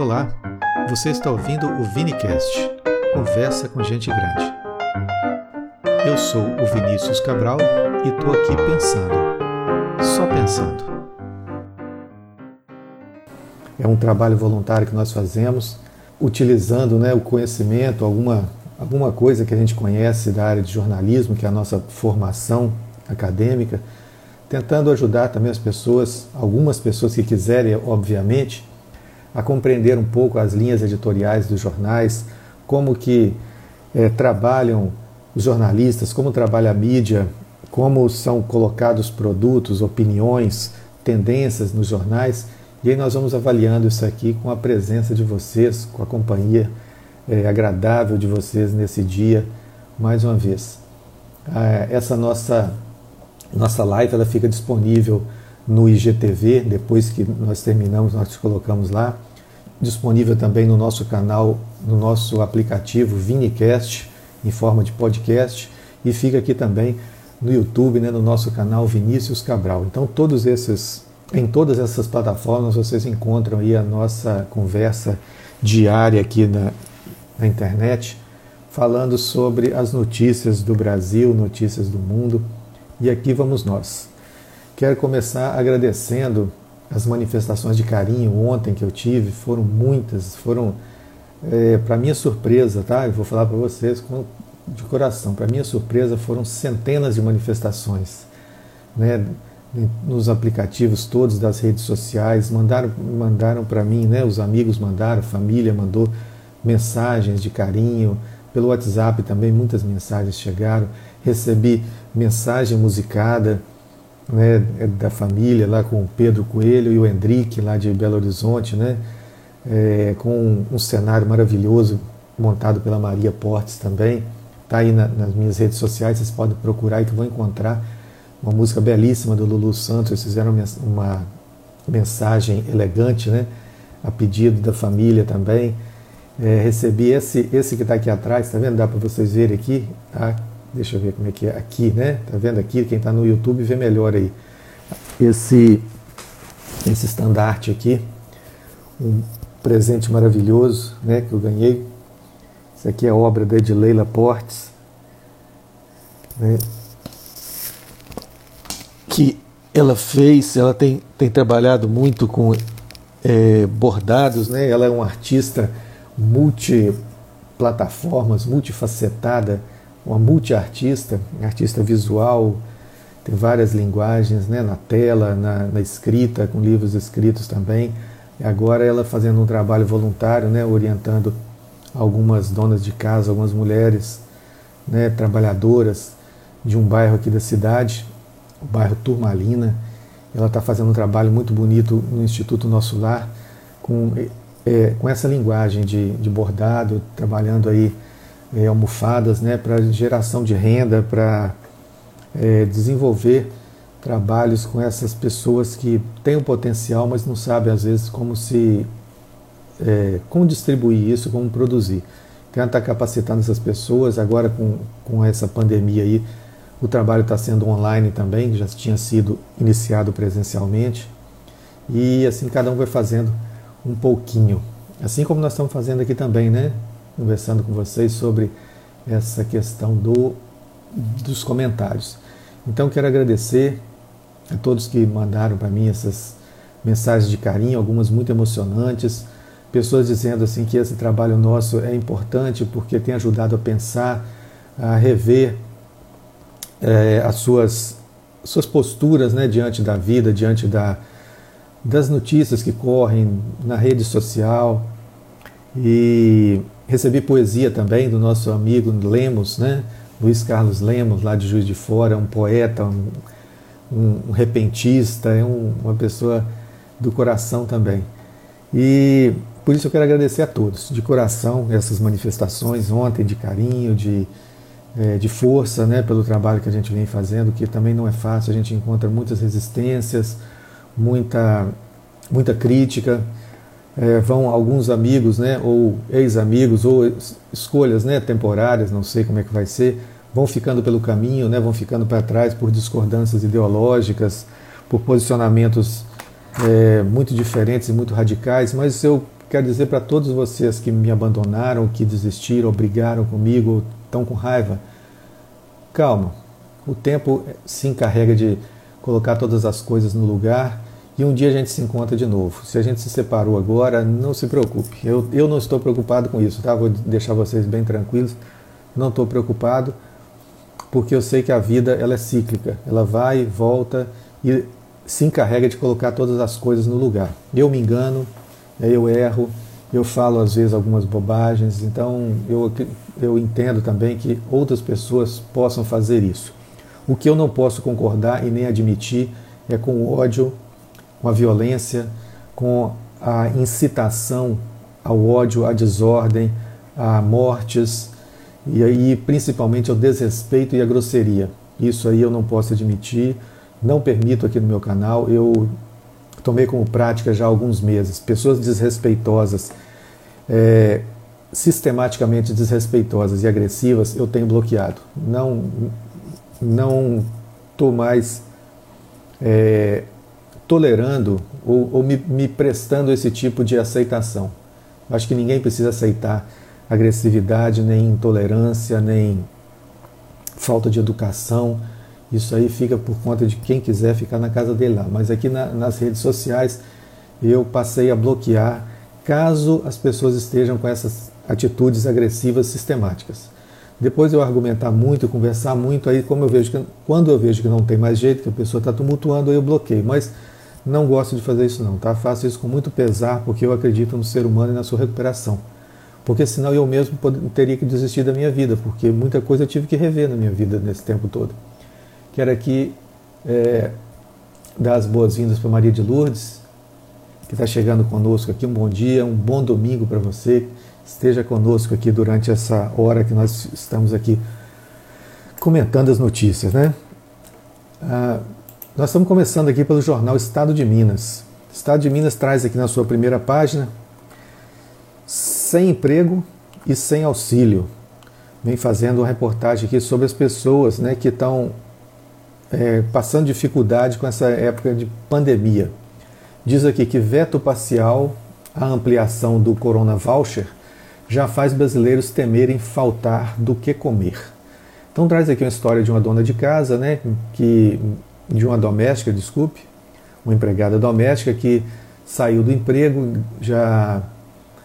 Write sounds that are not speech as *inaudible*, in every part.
Olá, você está ouvindo o Vinicast, conversa com gente grande. Eu sou o Vinícius Cabral e estou aqui pensando, só pensando. É um trabalho voluntário que nós fazemos, utilizando né, o conhecimento, alguma, alguma coisa que a gente conhece da área de jornalismo, que é a nossa formação acadêmica, tentando ajudar também as pessoas, algumas pessoas que quiserem, obviamente, a compreender um pouco as linhas editoriais dos jornais, como que é, trabalham os jornalistas, como trabalha a mídia, como são colocados produtos, opiniões, tendências nos jornais. E aí nós vamos avaliando isso aqui com a presença de vocês, com a companhia é, agradável de vocês nesse dia, mais uma vez. Ah, essa nossa, nossa live ela fica disponível no IGTV, depois que nós terminamos, nós colocamos lá. Disponível também no nosso canal, no nosso aplicativo Vinicast, em forma de podcast, e fica aqui também no YouTube, né, no nosso canal Vinícius Cabral. Então, todos esses, em todas essas plataformas vocês encontram aí a nossa conversa diária aqui na, na internet, falando sobre as notícias do Brasil, notícias do mundo. E aqui vamos nós. Quero começar agradecendo as manifestações de carinho ontem que eu tive, foram muitas, foram, é, para minha surpresa, tá? Eu vou falar para vocês com, de coração, para minha surpresa foram centenas de manifestações, né? Nos aplicativos todos das redes sociais, mandaram, mandaram para mim, né? Os amigos mandaram, família mandou mensagens de carinho, pelo WhatsApp também muitas mensagens chegaram, recebi mensagem musicada, né, é da família, lá com o Pedro Coelho e o Hendrick, lá de Belo Horizonte, né, é, com um cenário maravilhoso montado pela Maria Portes também. Está aí na, nas minhas redes sociais, vocês podem procurar e que vão encontrar uma música belíssima do Lulu Santos. Eles fizeram uma mensagem elegante, né, a pedido da família também. É, recebi esse, esse que está aqui atrás, tá vendo? Dá para vocês verem aqui, tá? Deixa eu ver como é que é aqui, né? Tá vendo aqui? Quem está no YouTube vê melhor aí. Esse, esse estandarte aqui, um presente maravilhoso, né? Que eu ganhei. Isso aqui é obra da Edileila Portes, né? Que ela fez, ela tem, tem trabalhado muito com é, bordados, né? Ela é uma artista multiplataformas, multifacetada uma multiartista, artista visual, tem várias linguagens né, na tela, na, na, escrita, com livros escritos também. E agora ela fazendo um trabalho voluntário, né, orientando algumas donas de casa, algumas mulheres né, trabalhadoras de um bairro aqui da cidade, o bairro Turmalina. Ela está fazendo um trabalho muito bonito no Instituto Nosso Lar, com, é, com essa linguagem de, de bordado, trabalhando aí é, almofadas né, para geração de renda, para é, desenvolver trabalhos com essas pessoas que têm o potencial, mas não sabem às vezes como se é, como distribuir isso, como produzir. Então está capacitando essas pessoas, agora com, com essa pandemia aí, o trabalho está sendo online também, já tinha sido iniciado presencialmente. E assim cada um vai fazendo um pouquinho. Assim como nós estamos fazendo aqui também, né? Conversando com vocês sobre essa questão do, dos comentários. Então quero agradecer a todos que mandaram para mim essas mensagens de carinho, algumas muito emocionantes, pessoas dizendo assim que esse trabalho nosso é importante porque tem ajudado a pensar, a rever é, as suas, suas posturas né, diante da vida, diante da, das notícias que correm na rede social. E Recebi poesia também do nosso amigo Lemos, né? Luiz Carlos Lemos, lá de Juiz de Fora, um poeta, um, um, repentista, é um, uma pessoa do coração também. E por isso eu quero agradecer a todos, de coração, essas manifestações ontem, de carinho, de, é, de força, né, pelo trabalho que a gente vem fazendo, que também não é fácil, a gente encontra muitas resistências, muita, muita crítica, é, vão alguns amigos, né, ou ex-amigos, ou escolhas né, temporárias, não sei como é que vai ser, vão ficando pelo caminho, né, vão ficando para trás por discordâncias ideológicas, por posicionamentos é, muito diferentes e muito radicais, mas eu quero dizer para todos vocês que me abandonaram, que desistiram, brigaram comigo, estão com raiva, calma. O tempo se encarrega de colocar todas as coisas no lugar e um dia a gente se encontra de novo. Se a gente se separou agora, não se preocupe. Eu, eu não estou preocupado com isso, tá? Vou deixar vocês bem tranquilos. Não estou preocupado porque eu sei que a vida ela é cíclica. Ela vai, volta e se encarrega de colocar todas as coisas no lugar. Eu me engano, eu erro, eu falo às vezes algumas bobagens, então eu, eu entendo também que outras pessoas possam fazer isso. O que eu não posso concordar e nem admitir é com o ódio, com a violência, com a incitação ao ódio, à desordem, a mortes e aí principalmente ao desrespeito e à grosseria. Isso aí eu não posso admitir, não permito aqui no meu canal. Eu tomei como prática já há alguns meses. Pessoas desrespeitosas, é, sistematicamente desrespeitosas e agressivas, eu tenho bloqueado. Não não estou mais é, tolerando ou, ou me, me, prestando esse tipo de aceitação. Acho que ninguém precisa aceitar agressividade, nem intolerância, nem falta de educação. Isso aí fica por conta de quem quiser ficar na casa dele lá. Mas aqui na, nas redes sociais eu passei a bloquear caso as pessoas estejam com essas atitudes agressivas sistemáticas. Depois eu argumentar muito, conversar muito, aí como eu vejo que, quando eu vejo que não tem mais jeito, que a pessoa está tumultuando, eu bloqueio. Mas não gosto de fazer isso não, tá? Faço isso com muito pesar, porque eu acredito no ser humano e na sua recuperação. Porque senão eu mesmo teria que desistir da minha vida, porque muita coisa eu tive que rever na minha vida nesse tempo todo. Quero aqui é, dar as boas-vindas para Maria de Lourdes, que está chegando conosco aqui. Um bom dia, um bom domingo para você. Esteja conosco aqui durante essa hora que nós estamos aqui comentando as notícias, né? Ah, nós estamos começando aqui pelo jornal Estado de Minas. Estado de Minas traz aqui na sua primeira página sem emprego e sem auxílio. Vem fazendo uma reportagem aqui sobre as pessoas né, que estão é, passando dificuldade com essa época de pandemia. Diz aqui que veto parcial à ampliação do Corona Voucher já faz brasileiros temerem faltar do que comer. Então traz aqui uma história de uma dona de casa, né, que de uma doméstica, desculpe, uma empregada doméstica que saiu do emprego, já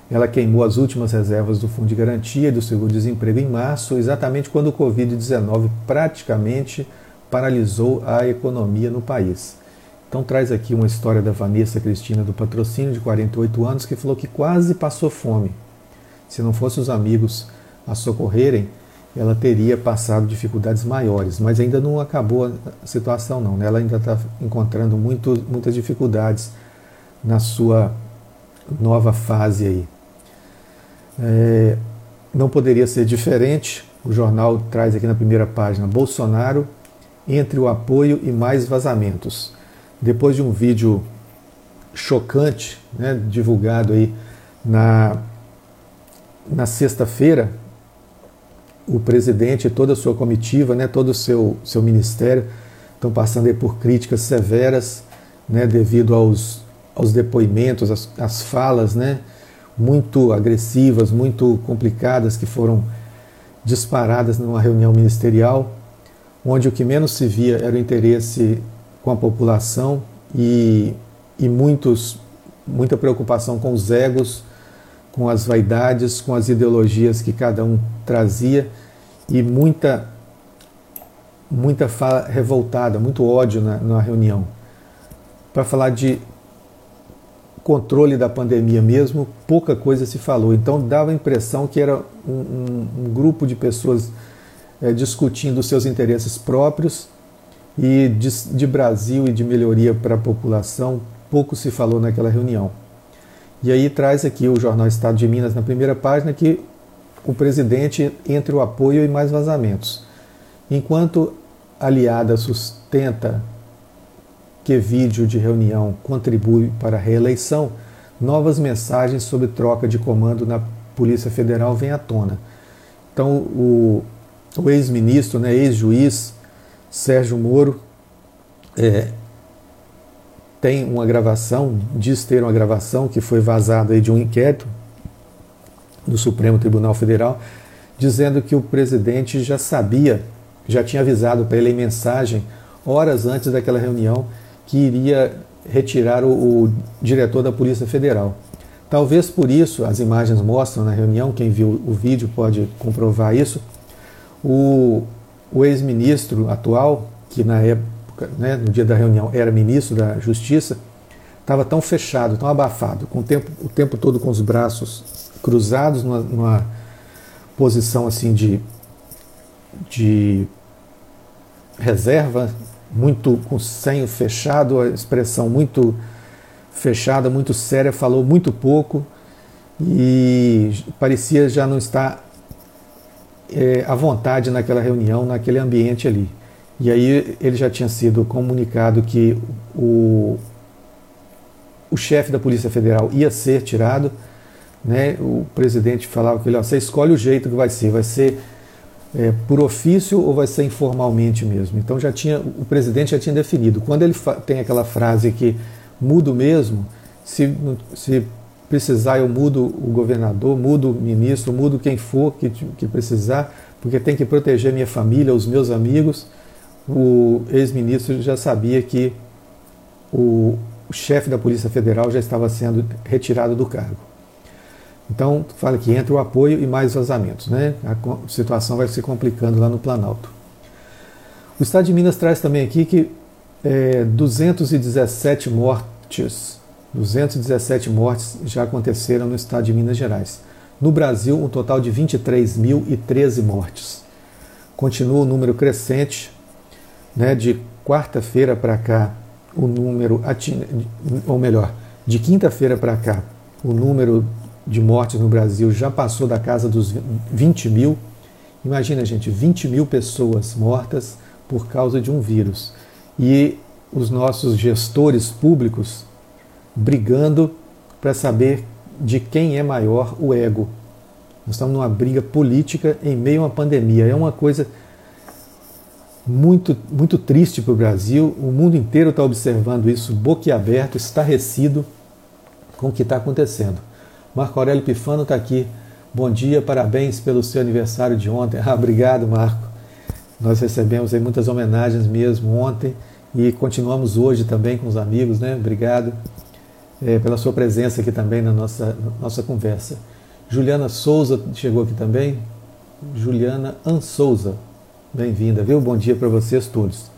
ela queimou as últimas reservas do Fundo de Garantia do Seguro-Desemprego em março, exatamente quando o Covid-19 praticamente paralisou a economia no país. Então traz aqui uma história da Vanessa Cristina do Patrocínio, de 48 anos, que falou que quase passou fome. Se não fossem os amigos a socorrerem, ela teria passado dificuldades maiores, mas ainda não acabou a situação não. Né? Ela ainda está encontrando muito, muitas dificuldades na sua nova fase aí. É, não poderia ser diferente. O jornal traz aqui na primeira página Bolsonaro entre o apoio e mais vazamentos. Depois de um vídeo chocante, né, divulgado aí na, na sexta-feira, o presidente e toda a sua comitiva, né, todo o seu, seu ministério, estão passando por críticas severas né, devido aos, aos depoimentos, às, às falas né, muito agressivas, muito complicadas que foram disparadas numa reunião ministerial onde o que menos se via era o interesse com a população e, e muitos, muita preocupação com os egos, com as vaidades, com as ideologias que cada um trazia e muita, muita fala revoltada, muito ódio na, na reunião. Para falar de controle da pandemia mesmo, pouca coisa se falou. Então dava a impressão que era um, um, um grupo de pessoas é, discutindo seus interesses próprios e de, de Brasil e de melhoria para a população, pouco se falou naquela reunião. E aí traz aqui o jornal Estado de Minas na primeira página que o presidente entre o apoio e mais vazamentos. Enquanto aliada sustenta que vídeo de reunião contribui para a reeleição, novas mensagens sobre troca de comando na Polícia Federal vêm à tona. Então, o, o ex-ministro, né, ex-juiz Sérgio Moro, é, tem uma gravação, diz ter uma gravação que foi vazada aí de um inquérito do Supremo Tribunal Federal, dizendo que o presidente já sabia, já tinha avisado para ele em mensagem, horas antes daquela reunião, que iria retirar o, o diretor da Polícia Federal. Talvez por isso, as imagens mostram na reunião, quem viu o vídeo pode comprovar isso, o, o ex-ministro atual, que na época, né, no dia da reunião, era ministro da Justiça, estava tão fechado, tão abafado, com o tempo, o tempo todo com os braços cruzados, numa, numa posição assim de, de reserva, muito com o senho fechado, a expressão muito fechada, muito séria, falou muito pouco e parecia já não estar é, à vontade naquela reunião, naquele ambiente ali. E aí ele já tinha sido comunicado que o, o chefe da Polícia Federal ia ser tirado. Né? O presidente falava que ele, ó, você escolhe o jeito que vai ser, vai ser é, por ofício ou vai ser informalmente mesmo. Então já tinha o presidente já tinha definido. Quando ele tem aquela frase que mudo mesmo, se, se precisar eu mudo o governador, mudo o ministro, mudo quem for que, que precisar, porque tem que proteger minha família, os meus amigos. O ex-ministro já sabia que o, chefe da Polícia Federal já estava sendo retirado do cargo. Então, fala que entra o apoio e mais vazamentos. Né? A situação vai se complicando lá no Planalto. O Estado de Minas traz também aqui que é, 217 mortes, 217 mortes já aconteceram no Estado de Minas Gerais. No Brasil, um total de 23.013 mortes. Continua o número crescente, né, de quarta-feira para cá, o número, ou melhor, de quinta-feira para cá, o número de mortes no Brasil já passou da casa dos 20 mil. Imagina, gente, 20 mil pessoas mortas por causa de um vírus. E os nossos gestores públicos brigando para saber de quem é maior o ego. Nós estamos numa briga política em meio a uma pandemia. É uma coisa muito, muito triste para o Brasil. O mundo inteiro está observando isso boquiaberto, estarrecido com o que está acontecendo. Marco Aurélio Pifano está aqui. Bom dia, parabéns pelo seu aniversário de ontem. *laughs* Ah, obrigado, Marco. Nós recebemos aí muitas homenagens mesmo ontem e continuamos hoje também com os amigos, né? Obrigado é, pela sua presença aqui também na nossa, na nossa conversa. Juliana Souza chegou aqui também. Juliana Ansouza, bem-vinda, viu? Bom dia para vocês todos.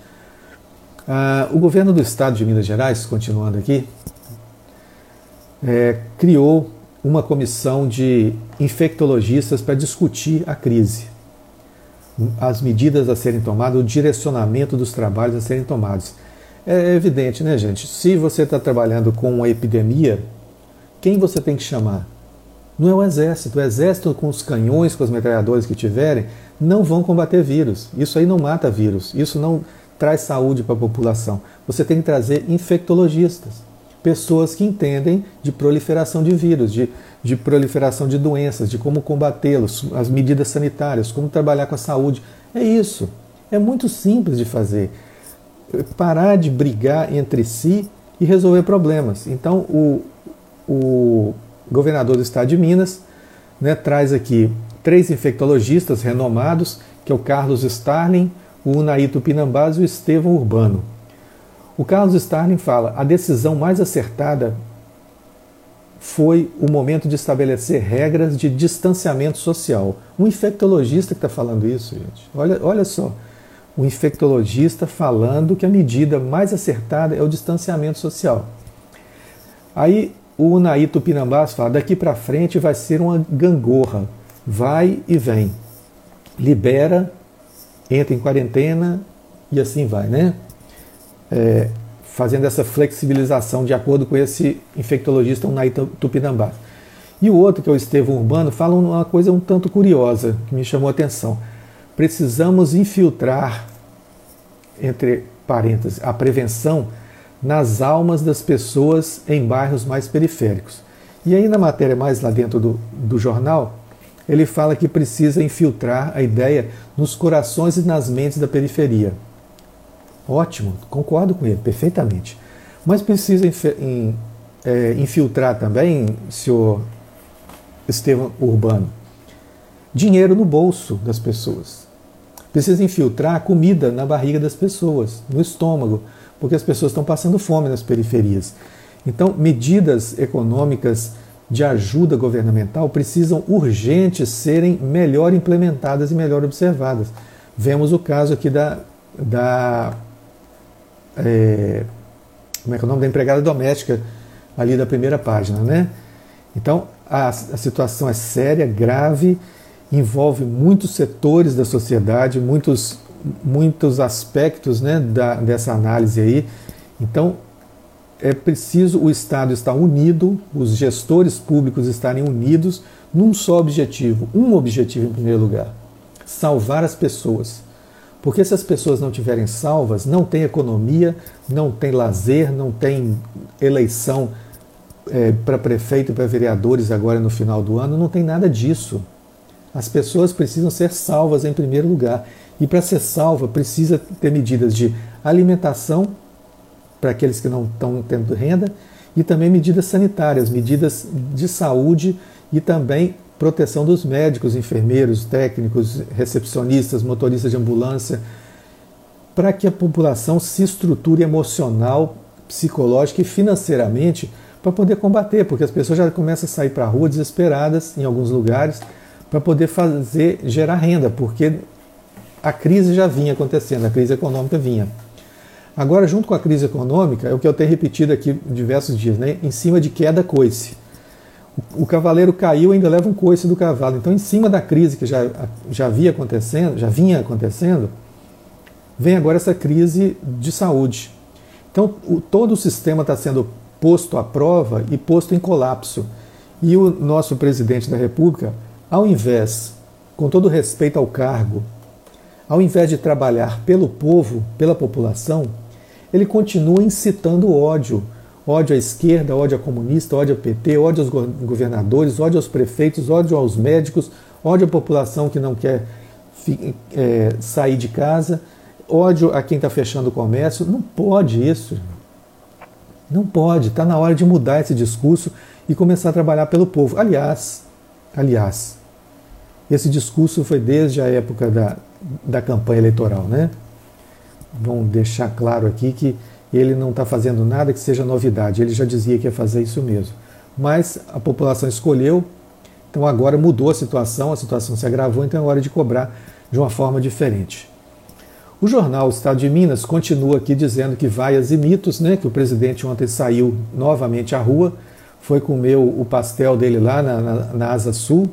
Ah, o governo do estado de Minas Gerais, continuando aqui, é, criou uma comissão de infectologistas para discutir a crise, as medidas a serem tomadas, o direcionamento dos trabalhos a serem tomados. É evidente, né, gente? Se você está trabalhando com uma epidemia, quem você tem que chamar? Não é o exército. O exército, com os canhões, com os metralhadores que tiverem, não vão combater vírus. Isso aí não mata vírus. Isso não traz saúde para a população. Você tem que trazer infectologistas pessoas que entendem de proliferação de vírus, de, de proliferação de doenças, de como combatê-los, as medidas sanitárias, como trabalhar com a saúde. É isso. É muito simples de fazer. Parar de brigar entre si e resolver problemas. Então, o, o governador do estado de Minas né, traz aqui três infectologistas renomados, que é o Carlos Starling, o Unaíto Pinambás e o Estevão Urbano. O Carlos Starling fala: a decisão mais acertada foi o momento de estabelecer regras de distanciamento social. Um infectologista que está falando isso, gente. Olha, olha só. O infectologista falando que a medida mais acertada é o distanciamento social. Aí o Unaí Tupinambás fala: daqui para frente vai ser uma gangorra. Vai e vem. Libera, entra em quarentena e assim vai, né? é, fazendo essa flexibilização de acordo com esse infectologista Unai Tupinambá. E o outro, que é o Estevão Urbano, fala uma coisa um tanto curiosa que me chamou a atenção. Precisamos infiltrar, entre parênteses, a prevenção nas almas das pessoas em bairros mais periféricos. E aí, na matéria mais lá dentro do, do jornal, ele fala que precisa infiltrar a ideia nos corações e nas mentes da periferia. Ótimo, concordo com ele perfeitamente. Mas precisa é, infiltrar também, senhor Estevam Urbano, dinheiro no bolso das pessoas. Precisa infiltrar comida na barriga das pessoas, no estômago, porque as pessoas estão passando fome nas periferias. Então, medidas econômicas de ajuda governamental precisam urgentes serem melhor implementadas e melhor observadas. Vemos o caso aqui da, da é, como é que é o nome da empregada doméstica ali da primeira página, né? Então a, a situação é séria, grave, envolve muitos setores da sociedade, muitos muitos aspectos, né, da, dessa análise aí. Então é preciso o Estado estar unido, os gestores públicos estarem unidos num só objetivo, um objetivo em primeiro lugar: salvar as pessoas. Porque se as pessoas não tiverem salvas, não tem economia, não tem lazer, não tem eleição é, para prefeito e para vereadores agora no final do ano, não tem nada disso. As pessoas precisam ser salvas em primeiro lugar. E para ser salva, precisa ter medidas de alimentação para aqueles que não estão tendo renda e também medidas sanitárias, medidas de saúde e também proteção dos médicos, enfermeiros, técnicos, recepcionistas, motoristas de ambulância, para que a população se estruture emocional, psicológica e financeiramente para poder combater, porque as pessoas já começam a sair para a rua desesperadas em alguns lugares para poder fazer gerar renda, porque a crise já vinha acontecendo, a crise econômica vinha. Agora, junto com a crise econômica, é o que eu tenho repetido aqui diversos dias, né? em cima de queda coice o cavaleiro caiu ainda leva um coice do cavalo. Então, em cima da crise que já, já havia acontecendo, já vinha acontecendo, vem agora essa crise de saúde. Então, o, todo o sistema está sendo posto à prova e posto em colapso. E o nosso presidente da República, ao invés, com todo respeito ao cargo, ao invés de trabalhar pelo povo, pela população, ele continua incitando ódio ódio à esquerda, ódio a comunista, ódio ao PT, ódio aos governadores, ódio aos prefeitos, ódio aos médicos, ódio à população que não quer é, sair de casa, ódio a quem está fechando o comércio. Não pode isso. Não pode. Está na hora de mudar esse discurso e começar a trabalhar pelo povo. Aliás, aliás, esse discurso foi desde a época da, da campanha eleitoral, né? Vamos deixar claro aqui que ele não está fazendo nada que seja novidade. Ele já dizia que ia fazer isso mesmo. Mas a população escolheu, então agora mudou a situação, a situação se agravou, então é hora de cobrar de uma forma diferente. O jornal Estado de Minas continua aqui dizendo que vaias e mitos, né, que o presidente ontem saiu novamente à rua, foi comer o pastel dele lá na, na, na Asa Sul,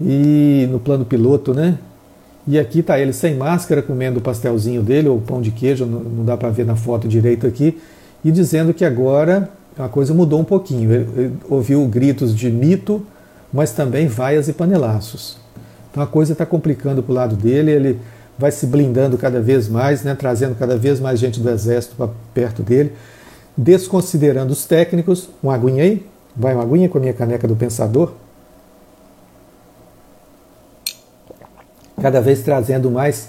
e no plano piloto, né, e aqui está ele sem máscara, comendo o pastelzinho dele, ou pão de queijo, não, não dá para ver na foto direito aqui, e dizendo que agora a coisa mudou um pouquinho. Ele, ele ouviu gritos de mito, mas também vaias e panelaços. Então a coisa está complicando para o lado dele, ele vai se blindando cada vez mais, né, trazendo cada vez mais gente do exército para perto dele, desconsiderando os técnicos. Uma aguinha aí? Vai uma aguinha com a minha caneca do pensador. cada vez trazendo mais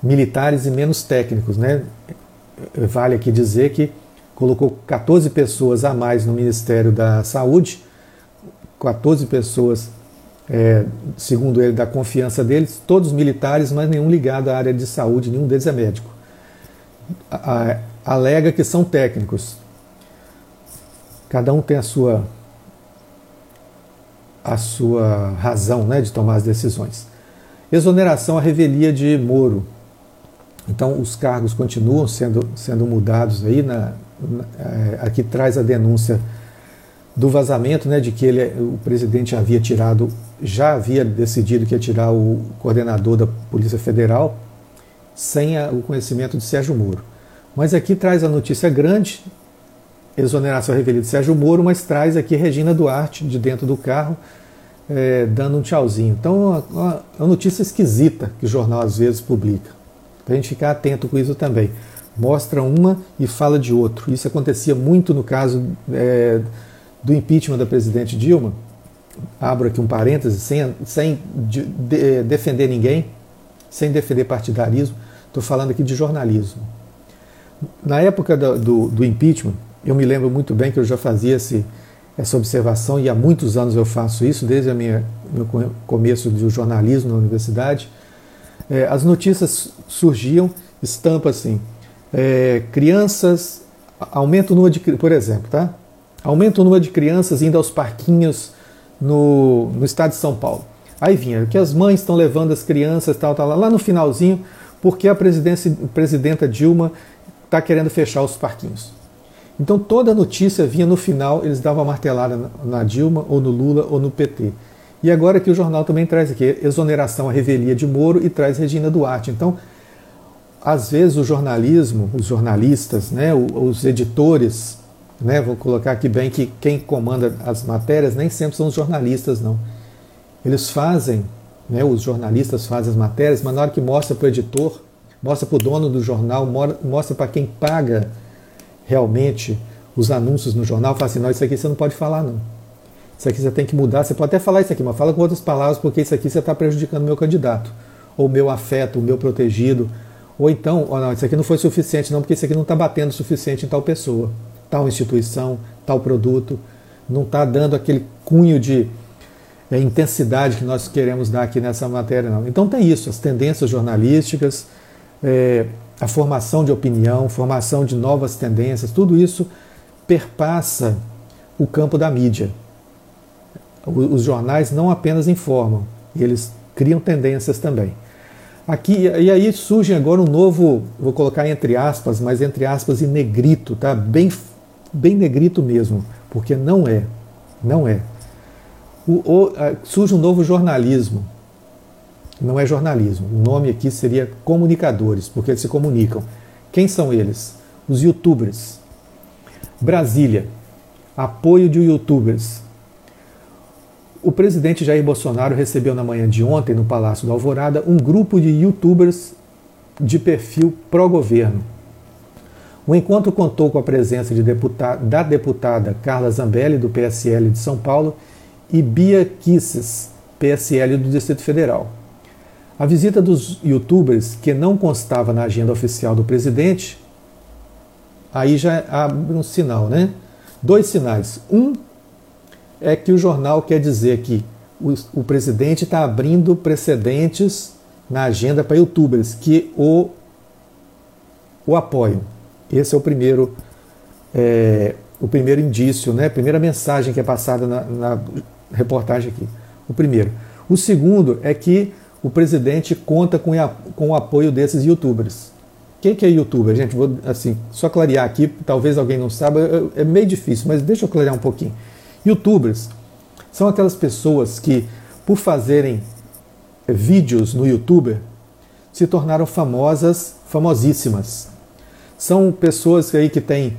militares e menos técnicos. Né? Vale aqui dizer que colocou 14 pessoas a mais no Ministério da Saúde, 14 pessoas, é, segundo ele, da confiança deles, todos militares, mas nenhum ligado à área de saúde, nenhum deles é médico. A, a, alega que são técnicos. Cada um tem a sua a sua razão né, de tomar as decisões. Exoneração à revelia de Moro. Então, os cargos continuam sendo, sendo mudados aí. Na, na, é, aqui traz a denúncia do vazamento, né, de que ele, o presidente havia tirado, já havia decidido que ia tirar o coordenador da Polícia Federal sem a, o conhecimento de Sérgio Moro. Mas aqui traz a notícia grande, exoneração revelia de Sérgio Moro, mas traz aqui Regina Duarte de dentro do carro, é, dando um tchauzinho. Então, é uma, uma notícia esquisita que o jornal às vezes publica. Para a gente ficar atento com isso também. Mostra uma e fala de outro. Isso acontecia muito no caso é, do impeachment da presidente Dilma. Abro aqui um parêntese, sem, sem de, de, defender ninguém, sem defender partidarismo. Estou falando aqui de jornalismo. Na época do, do, do, impeachment, eu me lembro muito bem que eu já fazia esse, essa observação, e há muitos anos eu faço isso, desde o meu começo do jornalismo na universidade. É, as notícias surgiam, estampa assim, é, crianças, aumenta o número de, por exemplo, tá? Aumenta o número de crianças indo aos parquinhos no, no estado de São Paulo. Aí vinha que as mães estão levando as crianças, tal, tal, lá no finalzinho, porque a presidenta Dilma está querendo fechar os parquinhos. Então toda notícia vinha no final, eles davam a martelada na Dilma, ou no Lula, ou no PT. E agora que o jornal também traz aqui exoneração à revelia de Moro e traz Regina Duarte. Então, às vezes o jornalismo, os jornalistas, né, os editores, né, vou colocar aqui bem que quem comanda as matérias nem sempre são os jornalistas, não. Eles fazem, né, os jornalistas fazem as matérias, mas na hora que mostra para o editor, mostra para o dono do jornal, mostra para quem paga realmente os anúncios no jornal, fala assim, não, isso aqui você não pode falar não. Isso aqui você tem que mudar, você pode até falar isso aqui, mas fala com outras palavras, porque isso aqui você está prejudicando o meu candidato, ou o meu afeto, o meu protegido, ou então, oh, não, isso aqui não foi suficiente não, porque isso aqui não está batendo o suficiente em tal pessoa, tal instituição, tal produto, não está dando aquele cunho de é, intensidade que nós queremos dar aqui nessa matéria não. Então tem isso, as tendências jornalísticas, é, a formação de opinião, formação de novas tendências, tudo isso perpassa o campo da mídia. Os jornais não apenas informam, eles criam tendências também. Aqui e aí surge agora um novo, vou colocar entre aspas, mas entre aspas em negrito, tá? Bem bem negrito mesmo, porque não é, não é. O, o, surge um novo jornalismo, não é jornalismo. O nome aqui seria comunicadores, porque eles se comunicam. Quem são eles? Os youtubers. Brasília. Apoio de youtubers. O presidente Jair Bolsonaro recebeu na manhã de ontem, no Palácio da Alvorada, um grupo de youtubers de perfil pró-governo. O encontro contou com a presença de deputada, da deputada Carla Zambelli, do PSL de São Paulo, e Bia Kisses, PSL do Distrito Federal. A visita dos youtubers, que não constava na agenda oficial do presidente, aí já abre um sinal, né? Dois sinais. Um é que o jornal quer dizer que o, o presidente está abrindo precedentes na agenda para youtubers que o, o apoiam. Esse é o primeiro, é, o primeiro indício, né? primeira mensagem que é passada na, na reportagem aqui. O primeiro. O segundo é que o presidente conta com, com o apoio desses youtubers. Quem que é youtuber? Gente, vou assim, só clarear aqui, talvez alguém não saiba, é meio difícil, mas deixa eu clarear um pouquinho. Youtubers são aquelas pessoas que, por fazerem vídeos no YouTube, se tornaram famosas, famosíssimas. São pessoas aí que têm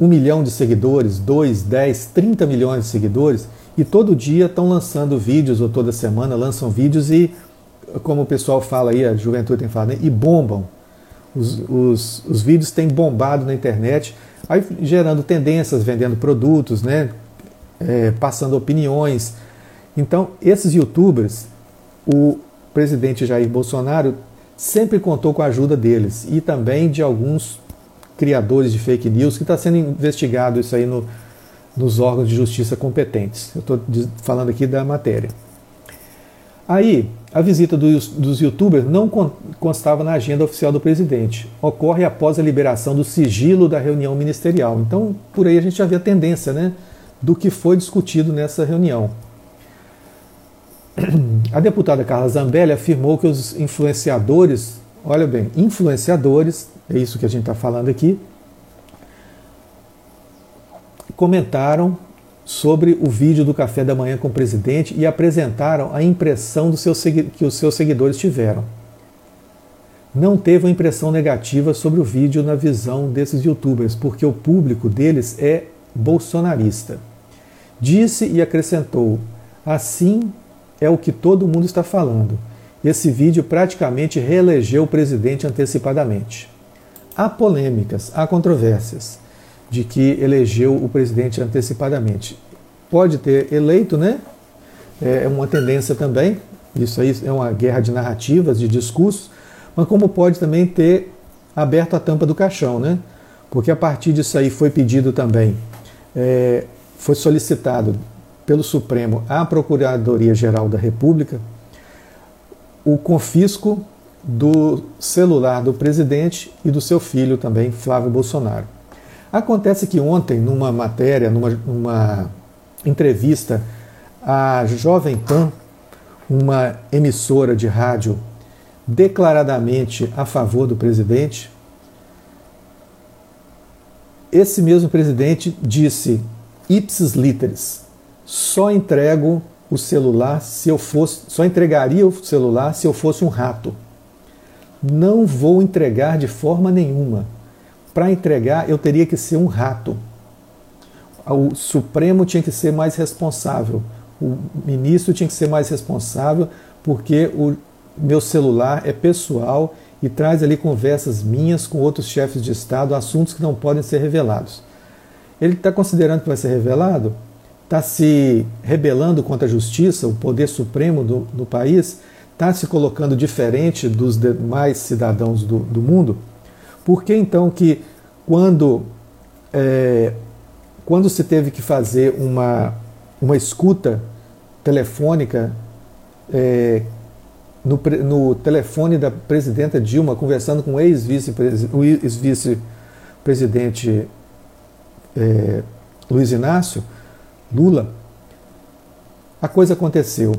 um milhão de seguidores, dois, dez, trinta milhões de seguidores, e todo dia estão lançando vídeos, ou toda semana lançam vídeos e como o pessoal fala aí, a juventude tem falado, né? e bombam. Os, os, os vídeos têm bombado na internet, aí gerando tendências, vendendo produtos, né? É, passando opiniões. Então, esses youtubers, o presidente Jair Bolsonaro sempre contou com a ajuda deles e também de alguns criadores de fake news que está sendo investigado isso aí no, nos órgãos de justiça competentes. Eu estou falando aqui da matéria. Aí, a visita dos, dos youtubers não constava na agenda oficial do presidente. Ocorre após a liberação do sigilo da reunião ministerial. Então, por aí a gente já vê a tendência né, do que foi discutido nessa reunião. A deputada Carla Zambelli afirmou que os influenciadores, olha bem, influenciadores, é isso que a gente está falando aqui, comentaram sobre o vídeo do café da manhã com o presidente e apresentaram a impressão que os seus seguidores tiveram. Não teve uma impressão negativa sobre o vídeo na visão desses youtubers, porque o público deles é bolsonarista. Disse e acrescentou: assim é o que todo mundo está falando. Esse vídeo praticamente reelegeu o presidente antecipadamente. Há polêmicas, há controvérsias de que elegeu o presidente antecipadamente. Pode ter eleito, né? É uma tendência também. Isso aí é uma guerra de narrativas, de discursos, mas como pode também ter aberto a tampa do caixão, né? porque a partir disso aí foi pedido também, é, foi solicitado pelo Supremo à Procuradoria-Geral da República o confisco do celular do presidente e do seu filho também, Flávio Bolsonaro. Acontece que ontem, numa matéria, numa, numa entrevista, a Jovem Pan, uma emissora de rádio declaradamente a favor do presidente, esse mesmo presidente disse ipsis literis, só entrego o celular se eu fosse, só entregaria o celular se eu fosse um rato. Não vou entregar de forma nenhuma. Para entregar, eu teria que ser um rato. O Supremo tinha que ser mais responsável. O ministro tinha que ser mais responsável, porque o meu celular é pessoal e traz ali conversas minhas com outros chefes de Estado, assuntos que não podem ser revelados. Ele está considerando que vai ser revelado? Está se rebelando contra a justiça, o poder supremo do, do país? Está se colocando diferente dos demais cidadãos do, do mundo? Por que então que quando, é, quando se teve que fazer uma, uma escuta telefônica é, no, no telefone da presidenta Dilma, conversando com o ex-vice-presidente é, Luiz Inácio Lula, a coisa aconteceu.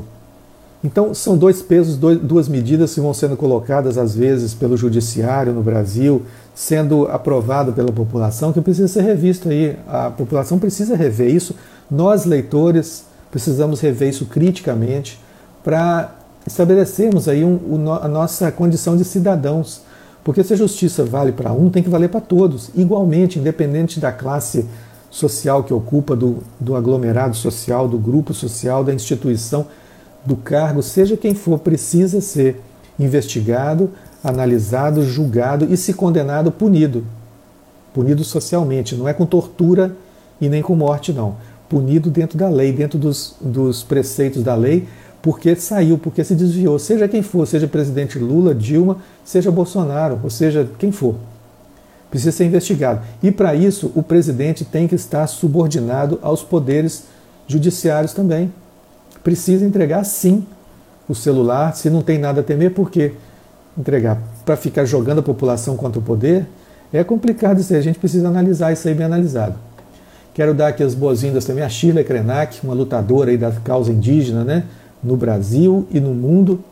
Então, são dois pesos, dois, duas medidas que vão sendo colocadas, às vezes, pelo judiciário no Brasil, sendo aprovado pela população, que precisa ser revisto aí. A população precisa rever isso. Nós, leitores, precisamos rever isso criticamente para estabelecermos aí um, a nossa condição de cidadãos. Porque se a justiça vale para um, tem que valer para todos, igualmente, independente da classe social que ocupa, do, do aglomerado social, do grupo social, da instituição, do cargo, seja quem for, precisa ser investigado, analisado, julgado e, se condenado, punido. Punido socialmente, não é com tortura e nem com morte, não. Punido dentro da lei, dentro dos, dos preceitos da lei, porque saiu, porque se desviou, seja quem for, seja presidente Lula, Dilma, seja Bolsonaro, ou seja, quem for. Precisa ser investigado. E para isso, o presidente tem que estar subordinado aos poderes judiciários também. Precisa entregar sim o celular, se não tem nada a temer, por quê? Entregar para ficar jogando a população contra o poder é complicado isso aí, a gente precisa analisar isso aí bem analisado. Quero dar aqui as boas-vindas também a Shirley Krenak, uma lutadora aí da causa indígena, né? no Brasil e no mundo,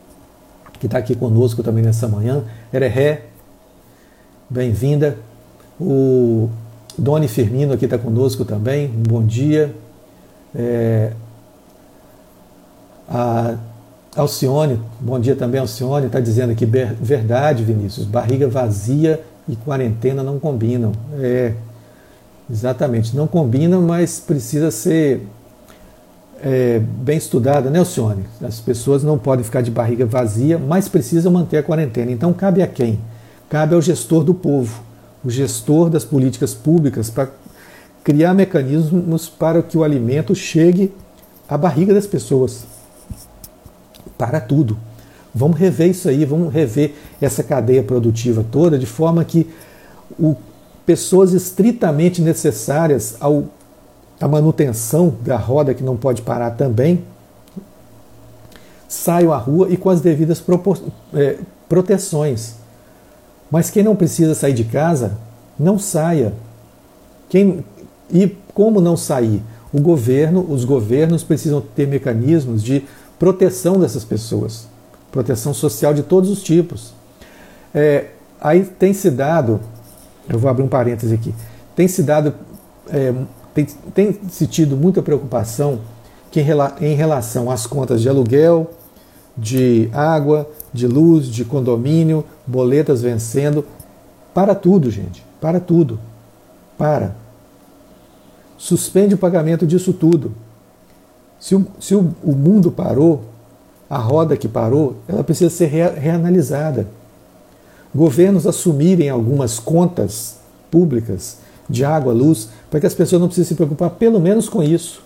que está aqui conosco também nessa manhã. Ereré, bem-vinda. O Doni Firmino aqui está conosco também, um bom dia. É, a Alcione, bom dia também, Alcione, está dizendo aqui, verdade, Vinícius, barriga vazia e quarentena não combinam. É, exatamente, não combinam, mas precisa ser é, bem estudada, né, Alcione? As pessoas não podem ficar de barriga vazia, mas precisam manter a quarentena. Então, cabe a quem? Cabe ao gestor do povo, o gestor das políticas públicas, para criar mecanismos para que o alimento chegue à barriga das pessoas. Para tudo. Vamos rever isso aí, vamos rever essa cadeia produtiva toda, de forma que o, pessoas estritamente necessárias ao a manutenção da roda que não pode parar também, saiam à rua e com as devidas é, proteções. Mas quem não precisa sair de casa, não saia. Quem, e como não sair? O governo, os governos precisam ter mecanismos de proteção dessas pessoas, proteção social de todos os tipos. É, aí tem se dado, eu vou abrir um parêntese aqui, tem se dado é, tem, tem se tido muita preocupação que em relação às contas de aluguel, de água, de luz, de condomínio, boletas vencendo. Para tudo, gente. Para tudo. Para. Suspende o pagamento disso tudo. Se o, se o, o mundo parou, a roda que parou, ela precisa ser reanalisada. Governos assumirem algumas contas públicas de água, luz, para que as pessoas não precisem se preocupar pelo menos com isso.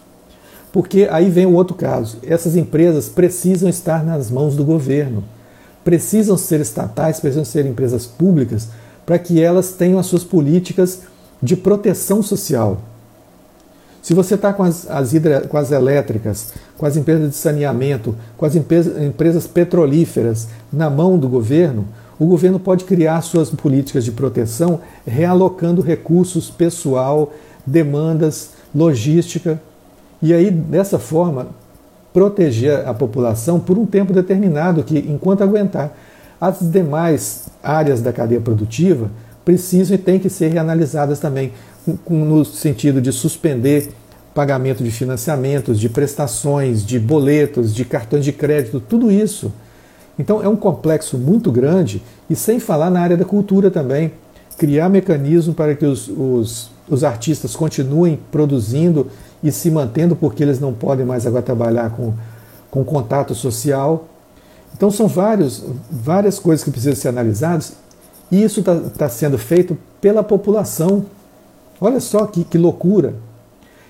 Porque aí vem o outro caso. Essas empresas precisam estar nas mãos do governo. Precisam ser estatais, precisam ser empresas públicas, para que elas tenham as suas políticas de proteção social. Se você está com as, as, hidra, com as elétricas, com as empresas de saneamento, com as empresas, empresas petrolíferas na mão do governo, o governo pode criar suas políticas de proteção realocando recursos, pessoal, demandas, logística, e aí, dessa forma, proteger a população por um tempo determinado, que enquanto aguentar. As demais áreas da cadeia produtiva precisam e têm que ser reanalisadas também, no sentido de suspender pagamento de financiamentos, de prestações, de boletos, de cartões de crédito, tudo isso. Então é um complexo muito grande e sem falar na área da cultura também. Criar mecanismo para que os, os, os artistas continuem produzindo e se mantendo porque eles não podem mais agora trabalhar com, com contato social. Então são vários, várias coisas que precisam ser analisadas e isso está tá sendo feito pela população. Olha só que, que loucura!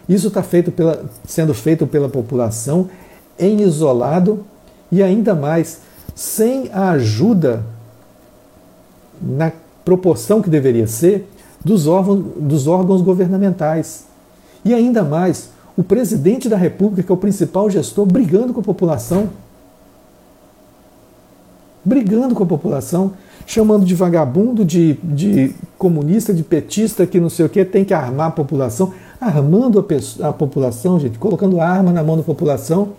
Isso está sendo feito pela população em isolado e ainda mais sem a ajuda na proporção que deveria ser dos órgãos, dos órgãos governamentais. E ainda mais, o presidente da República, que é o principal gestor, brigando com a população. Brigando com a população, chamando de vagabundo, de, de comunista, de petista, que não sei o que, tem que armar a população, armando a, a população, gente, colocando arma na mão da população,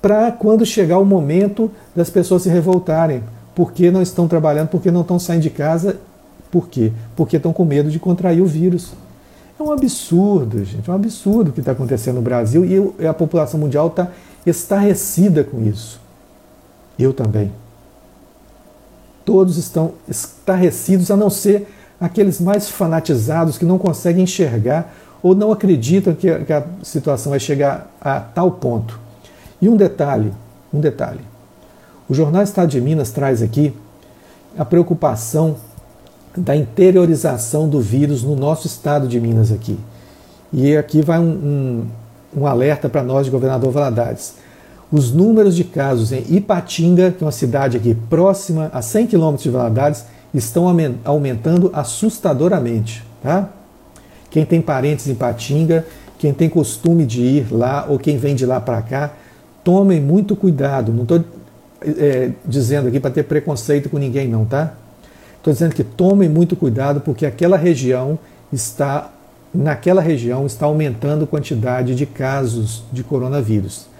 para quando chegar o momento das pessoas se revoltarem, porque não estão trabalhando, porque não estão saindo de casa. Por quê? Porque estão com medo de contrair o vírus. É um absurdo, gente, é um absurdo o que está acontecendo no Brasil e a população mundial está estarrecida com isso. Eu também. Todos estão estarrecidos, a não ser aqueles mais fanatizados que não conseguem enxergar ou não acreditam que a, situação vai chegar a tal ponto. E um detalhe, um detalhe. O jornal Estado de Minas traz aqui a preocupação da interiorização do vírus no nosso estado de Minas aqui. E aqui vai um, um, um alerta para nós governador Valadares. Os números de casos em Ipatinga, que é uma cidade aqui próxima a 100 quilômetros de Valadares, estão aumentando assustadoramente. Tá? Quem tem parentes em Ipatinga, quem tem costume de ir lá ou quem vem de lá para cá, tomem muito cuidado. Não estou é, dizendo aqui para ter preconceito com ninguém, não, tá? Estou dizendo que tomem muito cuidado porque aquela região está, naquela região está aumentando a quantidade de casos de coronavírus.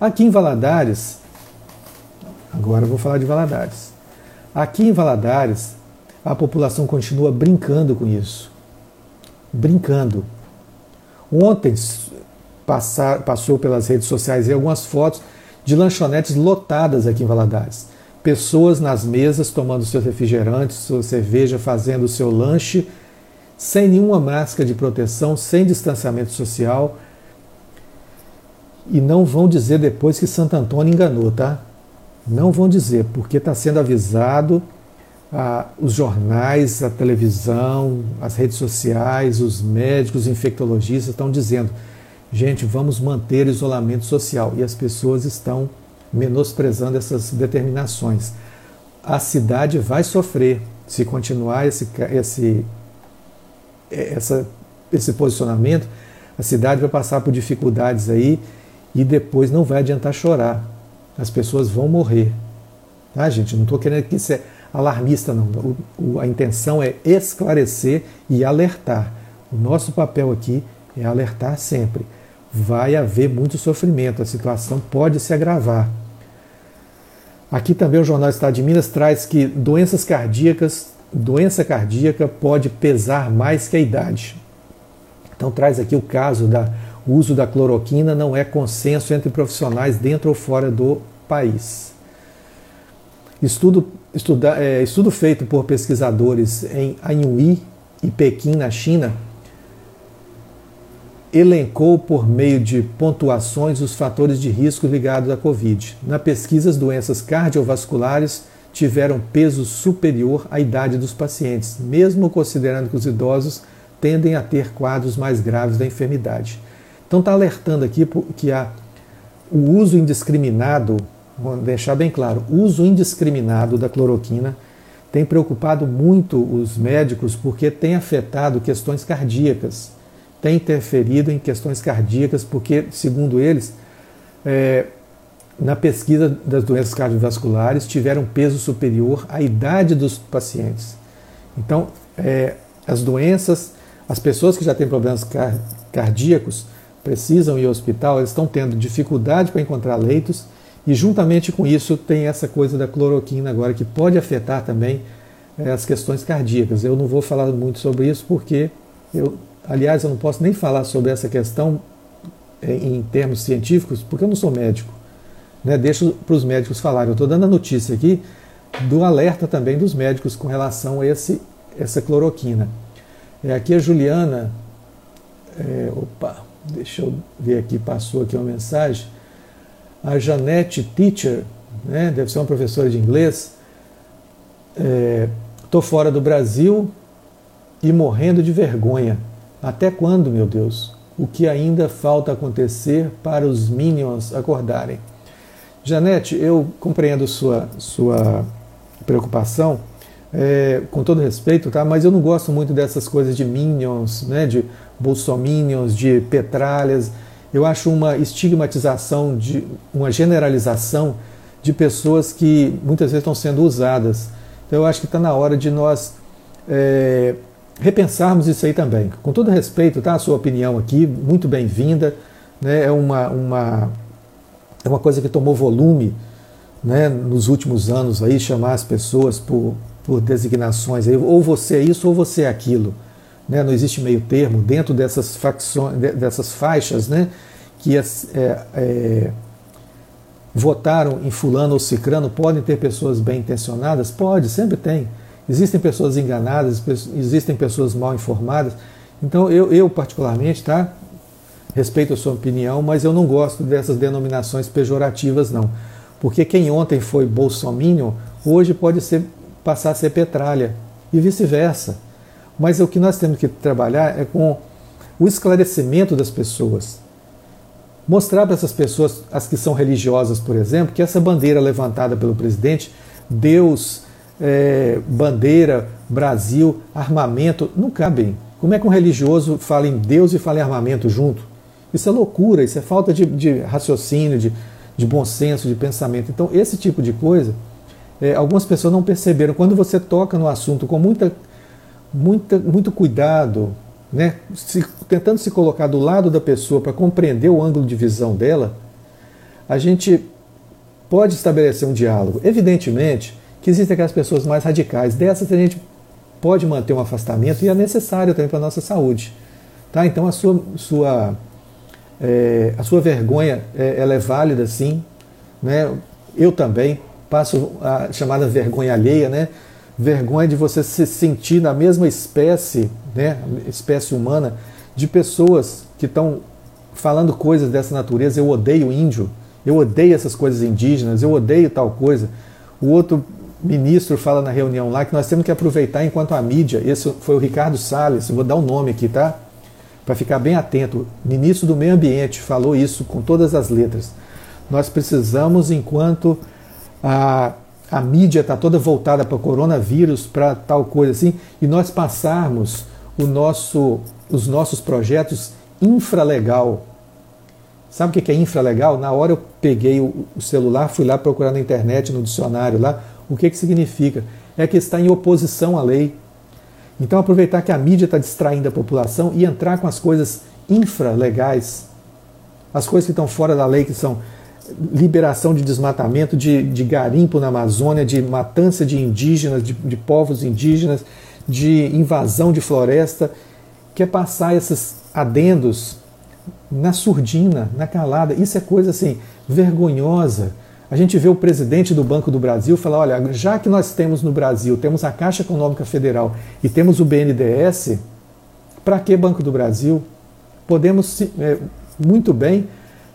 Aqui em Valadares, agora eu vou falar de Valadares. Aqui em Valadares, a população continua brincando com isso. Brincando. Ontem passar, passou pelas redes sociais algumas fotos de lanchonetes lotadas aqui em Valadares pessoas nas mesas tomando seus refrigerantes, sua cerveja, fazendo o seu lanche, sem nenhuma máscara de proteção, sem distanciamento social. E não vão dizer depois que Santo Antônio enganou, tá? Não vão dizer, porque está sendo avisado ah, os jornais, a televisão, as redes sociais, os médicos, os infectologistas estão dizendo: gente, vamos manter isolamento social. E as pessoas estão menosprezando essas determinações. A cidade vai sofrer se continuar esse, esse, essa, esse posicionamento. A cidade vai passar por dificuldades aí e depois não vai adiantar chorar. As pessoas vão morrer. Tá, gente? Não estou querendo que ser alarmista, não. O, o, a intenção é esclarecer e alertar. O nosso papel aqui é alertar sempre. Vai haver muito sofrimento, a situação pode se agravar. Aqui também o Jornal Estado de Minas traz que doenças cardíacas, doença cardíaca pode pesar mais que a idade. Então traz aqui o caso da o uso da cloroquina não é consenso entre profissionais dentro ou fora do país. Estudo, estuda, é, estudo feito por pesquisadores em Anhui e Pequim, na China, elencou por meio de pontuações os fatores de risco ligados à Covid. Na pesquisa, as doenças cardiovasculares tiveram peso superior à idade dos pacientes, mesmo considerando que os idosos tendem a ter quadros mais graves da enfermidade. Então está alertando aqui que há o uso indiscriminado, vou deixar bem claro, o uso indiscriminado da cloroquina tem preocupado muito os médicos porque tem afetado questões cardíacas, tem interferido em questões cardíacas, porque, segundo eles, é, na pesquisa das doenças cardiovasculares tiveram peso superior à idade dos pacientes. Então, é, as doenças, as pessoas que já têm problemas cardíacos precisam ir ao hospital, eles estão tendo dificuldade para encontrar leitos e juntamente com isso tem essa coisa da cloroquina agora que pode afetar também é, as questões cardíacas. Eu não vou falar muito sobre isso porque eu, aliás, eu não posso nem falar sobre essa questão é, em termos científicos porque eu não sou médico. Né? Deixo para os médicos falarem. Eu estou dando a notícia aqui do alerta também dos médicos com relação a esse, essa cloroquina. É, aqui a Juliana, é, opa, deixa eu ver aqui, passou aqui uma mensagem a Janete Teacher, né, deve ser uma professora de inglês, estou é, fora do Brasil e morrendo de vergonha. Até quando, meu Deus? O que ainda falta acontecer para os Minions acordarem? Janete, eu compreendo sua, sua preocupação, é, com todo respeito, tá? mas eu não gosto muito dessas coisas de Minions, né, de Bolsominions, de petralhas eu acho uma estigmatização, de, uma generalização de pessoas que muitas vezes estão sendo usadas. Então eu acho que está na hora de nós é, repensarmos isso aí também. Com todo respeito, tá? A sua opinião aqui, muito bem-vinda. Né? É, uma, uma, é uma coisa que tomou volume né, nos últimos anos aí, chamar as pessoas por, por designações, aí, ou você é isso ou você é aquilo né, não existe meio termo dentro dessas facções, dessas faixas, né, que é, é, votaram em fulano ou cicrano, podem ter pessoas bem intencionadas? Pode, sempre tem. Existem pessoas enganadas, existem pessoas mal informadas. Então eu, eu particularmente, tá, respeito a sua opinião, mas eu não gosto dessas denominações pejorativas não, porque quem ontem foi bolsominion hoje pode ser passar a ser petralha e vice-versa. Mas o que nós temos que trabalhar é com o esclarecimento das pessoas. Mostrar para essas pessoas, as que são religiosas, por exemplo, que essa bandeira levantada pelo presidente, Deus, é, bandeira, Brasil, armamento, não cabem. Como é que um religioso fala em Deus e fala em armamento junto? Isso é loucura, isso é falta de, de raciocínio, de, de bom senso, de pensamento. Então, esse tipo de coisa, é, algumas pessoas não perceberam. Quando você toca no assunto com muita muita, muito cuidado, né? Se, tentando se colocar do lado da pessoa para compreender o ângulo de visão dela, a gente pode estabelecer um diálogo. Evidentemente que existem aquelas pessoas mais radicais, dessas a gente pode manter um afastamento e é necessário também para a nossa saúde. Tá? Então a sua, sua, é, a sua vergonha é, ela é válida sim. Né? Eu também passo a chamada vergonha alheia, né? Vergonha de você se sentir na mesma espécie, né, espécie humana, de pessoas que estão falando coisas dessa natureza. Eu odeio índio, eu odeio essas coisas indígenas, eu odeio tal coisa. O outro ministro fala na reunião lá que nós temos que aproveitar enquanto a mídia, esse foi o Ricardo Salles, vou dar o um nome aqui, tá? Para ficar bem atento. Ministro do Meio Ambiente falou isso com todas as letras. Nós precisamos, enquanto a a mídia está toda voltada para coronavírus, para tal coisa assim, e nós passarmos o nosso, os nossos projetos infralegal. Sabe o que é infralegal? Na hora eu peguei o celular, fui lá procurar na internet, no dicionário lá, o que, que significa? É que está em oposição à lei. Então aproveitar que a mídia está distraindo a população e entrar com as coisas infralegais, as coisas que estão fora da lei, que são liberação de desmatamento, de, de garimpo na Amazônia, de matança de indígenas, de, de povos indígenas, de invasão de floresta, quer passar esses adendos na surdina, na calada. Isso é coisa assim vergonhosa. A gente vê o presidente do Banco do Brasil falar: olha, já que nós temos no Brasil, temos a Caixa Econômica Federal e temos o BNDES, para que Banco do Brasil? Podemos é, muito bem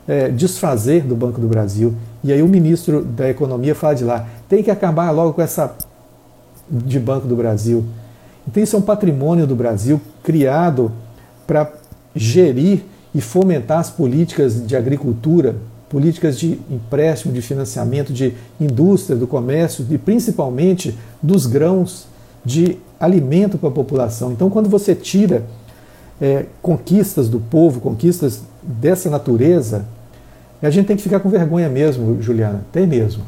é, desfazer do Banco do Brasil. E aí o ministro da Economia fala de lá, tem que acabar logo com essa de Banco do Brasil. Então isso é um patrimônio do Brasil criado para gerir e fomentar as políticas de agricultura, políticas de empréstimo, de financiamento, de indústria, do comércio e principalmente dos grãos de alimento para a população. Então, quando você tira é, conquistas do povo, conquistas dessa natureza, a gente tem que ficar com vergonha mesmo, Juliana, tem mesmo.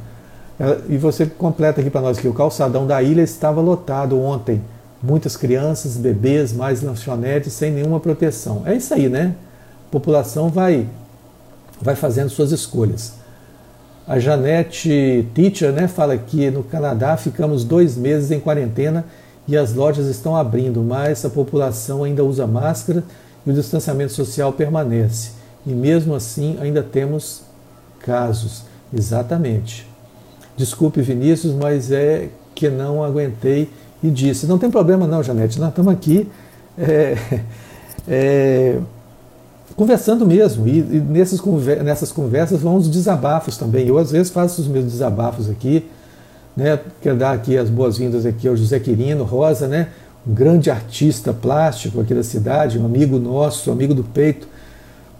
É, e você completa aqui para nós que o calçadão da ilha estava lotado ontem. Muitas crianças, bebês, mais lanchonetes sem nenhuma proteção. É isso aí, né? A população vai vai fazendo suas escolhas. A Janete Teacher né, fala que no Canadá ficamos dois meses em quarentena e as lojas estão abrindo, mas a população ainda usa máscara o distanciamento social permanece. E mesmo assim ainda temos casos. Exatamente. Desculpe, Vinícius, mas é que não aguentei e disse. Não tem problema não, Janete, nós estamos aqui. É, *laughs* é, conversando mesmo. E, e nesses, nessas conversas vão os desabafos também. Eu, às vezes, faço os meus desabafos aqui. Né? Quero dar aqui as boas-vindas aqui ao José Quirino Rosa, né? Um grande artista plástico aqui da cidade, um amigo nosso, amigo do peito.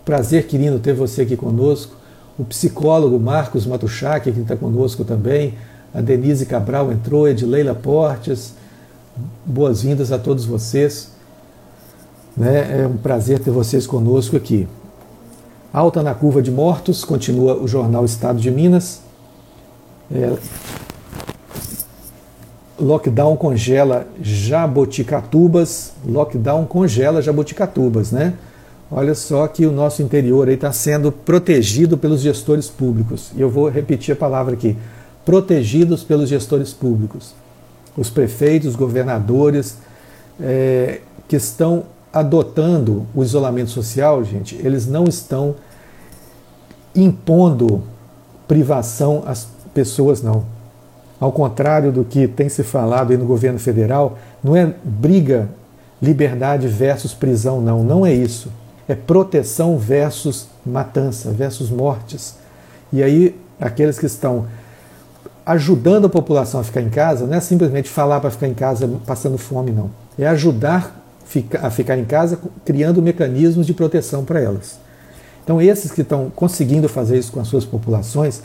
Prazer, Quirino, ter você aqui conosco. O psicólogo Marcos Matuchak, que está conosco também. A Denise Cabral entrou, Edileila Portes. Boas-vindas a todos vocês. Né? É um prazer ter vocês conosco aqui. Alta na curva de mortos, continua o jornal Estado de Minas. É, lockdown congela jaboticatubas. Lockdown congela jaboticatubas, né? Olha só que o nosso interior está sendo protegido pelos gestores públicos. E eu vou repetir a palavra aqui: protegidos pelos gestores públicos. Os prefeitos, os governadores, é, que estão adotando o isolamento social, gente, eles não estão impondo privação às pessoas, não. Ao contrário do que tem se falado aí no governo federal, não é briga liberdade versus prisão, não. Não é isso. É proteção versus matança, versus mortes. E aí, aqueles que estão ajudando a população a ficar em casa, não é simplesmente falar para ficar em casa passando fome, não. É ajudar a ficar em casa, criando mecanismos de proteção para elas. Então, esses que estão conseguindo fazer isso com as suas populações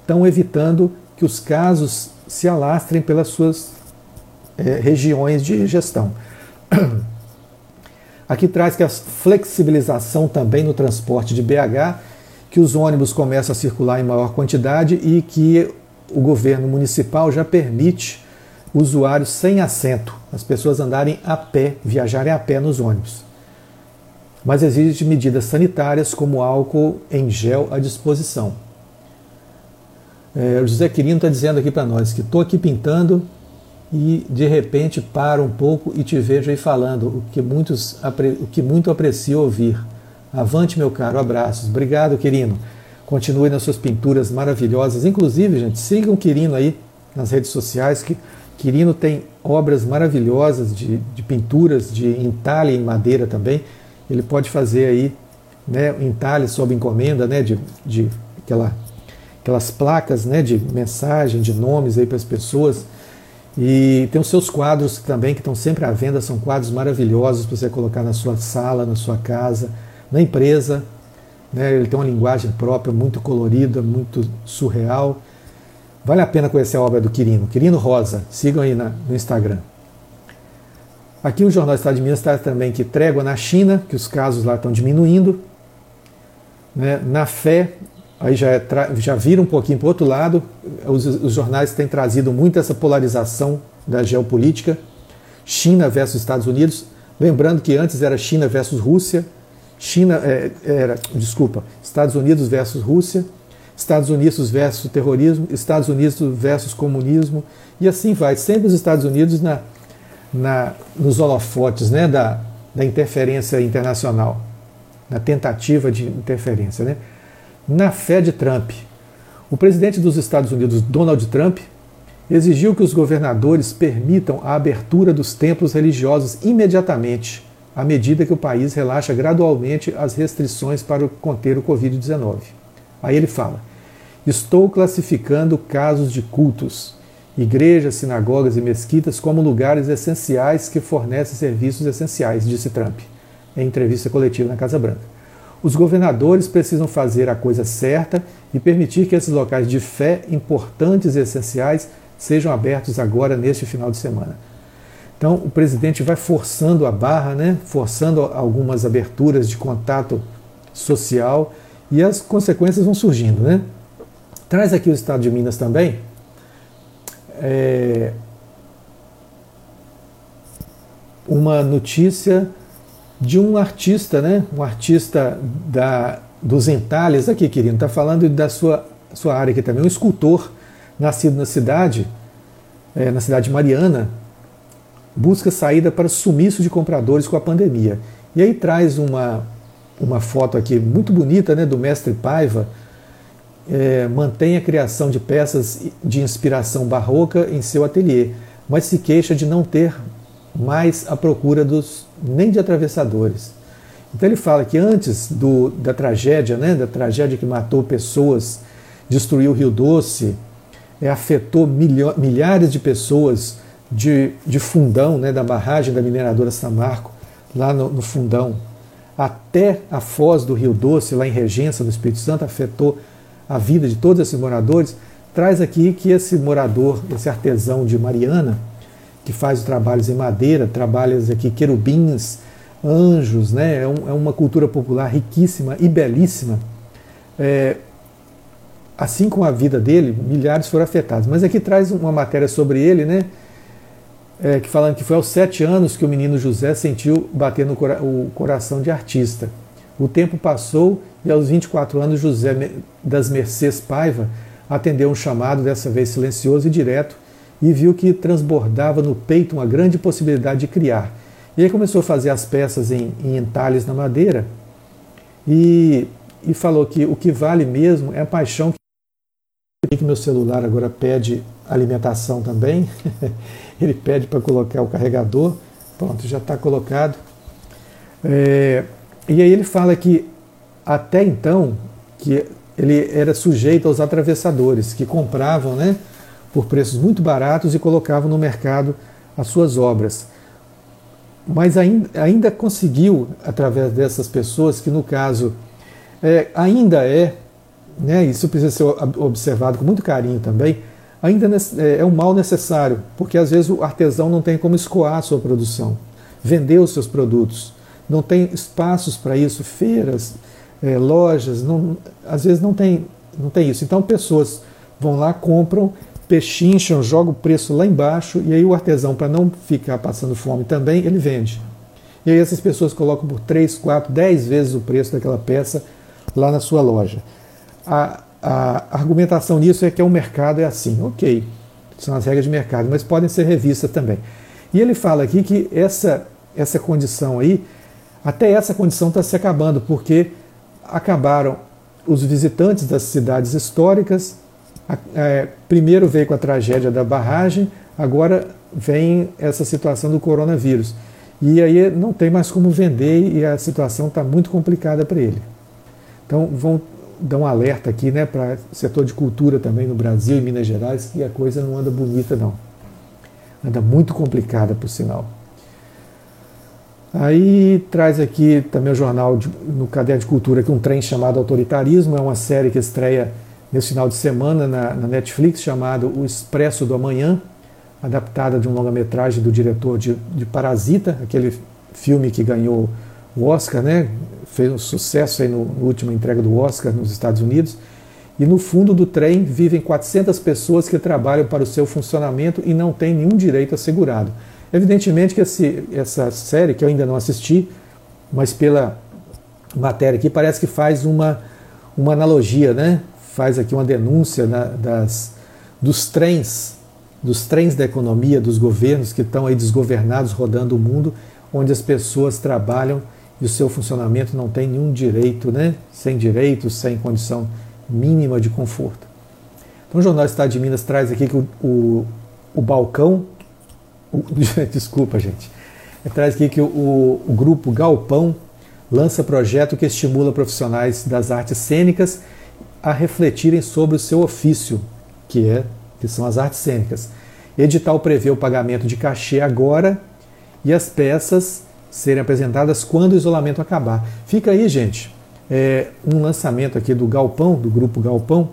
estão evitando que os casos se alastrem pelas suas é, regiões de gestão. *clears throat* Aqui traz que a flexibilização também no transporte de BH, que os ônibus começam a circular em maior quantidade e que o governo municipal já permite usuários sem assento, as pessoas andarem a pé, viajarem a pé nos ônibus. Mas existem medidas sanitárias como álcool em gel à disposição. É, o José Quirino está dizendo aqui para nós que estou aqui pintando e de repente paro um pouco e te vejo aí falando, o que, muitos, o que muito aprecio ouvir. Avante, meu caro, abraços. Obrigado, Quirino. Continue nas suas pinturas maravilhosas. Inclusive, gente, sigam o Quirino aí nas redes sociais, que Quirino tem obras maravilhosas de, de pinturas de entalhe em madeira também. Ele pode fazer aí né, entalhe sob encomenda, né, de, de aquela, aquelas placas né, de mensagem, de nomes aí para as pessoas. E tem os seus quadros também que estão sempre à venda, são quadros maravilhosos para você colocar na sua sala, na sua casa, na empresa. Né? Ele tem uma linguagem própria, muito colorida, muito surreal. Vale a pena conhecer a obra do Quirino. Quirino Rosa, sigam aí na, no Instagram. Aqui o Jornal Estado de Minas está também que trégua na China, que os casos lá estão diminuindo. Né? Na fé, aí já, é já vira um pouquinho para o outro lado. Os, os jornais têm trazido muito essa polarização da geopolítica. China versus Estados Unidos. Lembrando que antes era China versus Rússia. China é, era, desculpa, Estados Unidos versus Rússia. Estados Unidos versus terrorismo, Estados Unidos versus comunismo, e assim vai. Sempre os Estados Unidos na, na, nos holofotes né, da, da interferência internacional, na tentativa de interferência. Né? Na fé de Trump, o presidente dos Estados Unidos, Donald Trump, exigiu que os governadores permitam a abertura dos templos religiosos imediatamente, à medida que o país relaxa gradualmente as restrições para conter o Covid-19. Aí ele fala: Estou classificando casos de cultos, igrejas, sinagogas e mesquitas como lugares essenciais que fornecem serviços essenciais, disse Trump em entrevista coletiva na Casa Branca. Os governadores precisam fazer a coisa certa e permitir que esses locais de fé importantes e essenciais sejam abertos agora neste final de semana. Então o presidente vai forçando a barra, né? forçando algumas aberturas de contato social e as consequências vão surgindo. Né? Traz aqui o estado de Minas também. É, uma notícia de um artista, né? Um artista da, dos entalhes aqui, querido. Está falando da sua, sua área aqui também. Um escultor nascido na cidade, é, na cidade de Mariana, busca saída para sumiço de compradores com a pandemia. E aí traz uma, uma foto aqui muito bonita né, do mestre Paiva. É, mantém a criação de peças de inspiração barroca em seu ateliê, mas se queixa de não ter mais a procura dos nem de atravessadores. Então ele fala que antes do, da tragédia, né, da tragédia que matou pessoas, destruiu o Rio Doce, é, afetou milho, milhares de pessoas de, de fundão, né, da barragem da mineradora Samarco, lá no, no fundão, até a foz do Rio Doce, lá em Regência, no Espírito Santo, afetou a vida de todos esses moradores, traz aqui que esse morador, esse artesão de Mariana, que faz trabalhos em madeira, trabalhos aqui querubins, anjos, né? É, um, é uma cultura popular riquíssima e belíssima. É, assim como a vida dele, milhares foram afetados. Mas aqui traz uma matéria sobre ele, né? É, que falando que foi aos sete anos que o menino José sentiu bater no cora o coração de artista. O tempo passou e aos 24 anos José das Mercês Paiva atendeu um chamado, dessa vez silencioso e direto, e viu que transbordava no peito uma grande possibilidade de criar. E aí começou a fazer as peças em, em entalhes na madeira e, e falou que o que vale mesmo é a paixão que, que meu celular agora pede alimentação também. *laughs* ele pede para colocar o carregador. Pronto, já está colocado. É, e aí ele fala que até então que ele era sujeito aos atravessadores que compravam, né? Por preços muito baratos e colocavam no mercado as suas obras. Mas ainda, ainda conseguiu, através dessas pessoas, que no caso é, ainda é, né, isso precisa ser observado com muito carinho também, ainda é, é um mal necessário, porque às vezes o artesão não tem como escoar a sua produção, vender os seus produtos, não tem espaços para isso, feiras, é, lojas, não, às vezes não tem, não tem isso. Então pessoas vão lá, compram pechincham, joga o preço lá embaixo e aí o artesão, para não ficar passando fome também, ele vende. E aí essas pessoas colocam por 3, 4, 10 vezes o preço daquela peça lá na sua loja. A, a argumentação nisso é que o mercado é assim, ok, são as regras de mercado, mas podem ser revistas também. E ele fala aqui que essa, essa condição aí, até essa condição está se acabando, porque acabaram os visitantes das cidades históricas, é, primeiro veio com a tragédia da barragem, agora vem essa situação do coronavírus. E aí não tem mais como vender e a situação está muito complicada para ele. Então vão dar um alerta aqui né, para o setor de cultura também no Brasil e Minas Gerais que a coisa não anda bonita não. Anda muito complicada por sinal. Aí traz aqui também o jornal de, no Caderno de Cultura que um trem chamado Autoritarismo, é uma série que estreia nesse final de semana na, na Netflix chamado O Expresso do Amanhã, adaptada de um longa-metragem do diretor de, de, Parasita, aquele filme que ganhou o Oscar, né? fez um sucesso aí no, no última entrega do Oscar nos Estados Unidos. E no fundo do trem vivem 400 pessoas que trabalham para o seu funcionamento e não têm nenhum direito assegurado. Evidentemente que esse, essa série, que eu ainda não assisti, mas pela matéria aqui, parece que faz uma, uma analogia, né? Faz aqui uma denúncia né, das, dos trens, dos trens da economia, dos governos que estão aí desgovernados rodando o mundo, onde as pessoas trabalham e o seu funcionamento não tem nenhum direito, né? sem direitos, sem condição mínima de conforto. Então o Jornal Estado de Minas traz aqui que o, o, o balcão, o, *laughs* desculpa gente, traz aqui que o, o grupo Galpão lança projeto que estimula profissionais das artes cênicas a refletirem sobre o seu ofício, que, é, que são as artes cênicas. Edital prevê o pagamento de cachê agora e as peças serem apresentadas quando o isolamento acabar. Fica aí, gente, é, um lançamento aqui do Galpão, do grupo Galpão,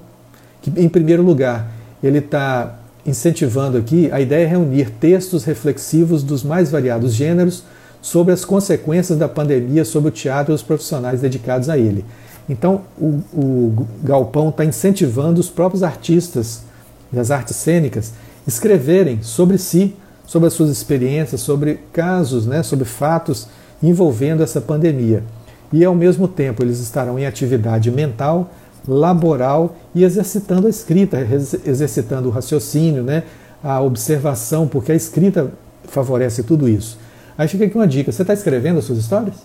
que em primeiro lugar ele está incentivando aqui a ideia é reunir textos reflexivos dos mais variados gêneros sobre as consequências da pandemia sobre o teatro e os profissionais dedicados a ele. Então, o, o Galpão está incentivando os próprios artistas das artes cênicas escreverem sobre si, sobre as suas experiências, sobre casos, né, sobre fatos envolvendo essa pandemia. E, ao mesmo tempo, eles estarão em atividade mental, laboral e exercitando a escrita, exercitando o raciocínio, né, a observação, porque a escrita favorece tudo isso. Aí fica aqui uma dica: você está escrevendo as suas histórias?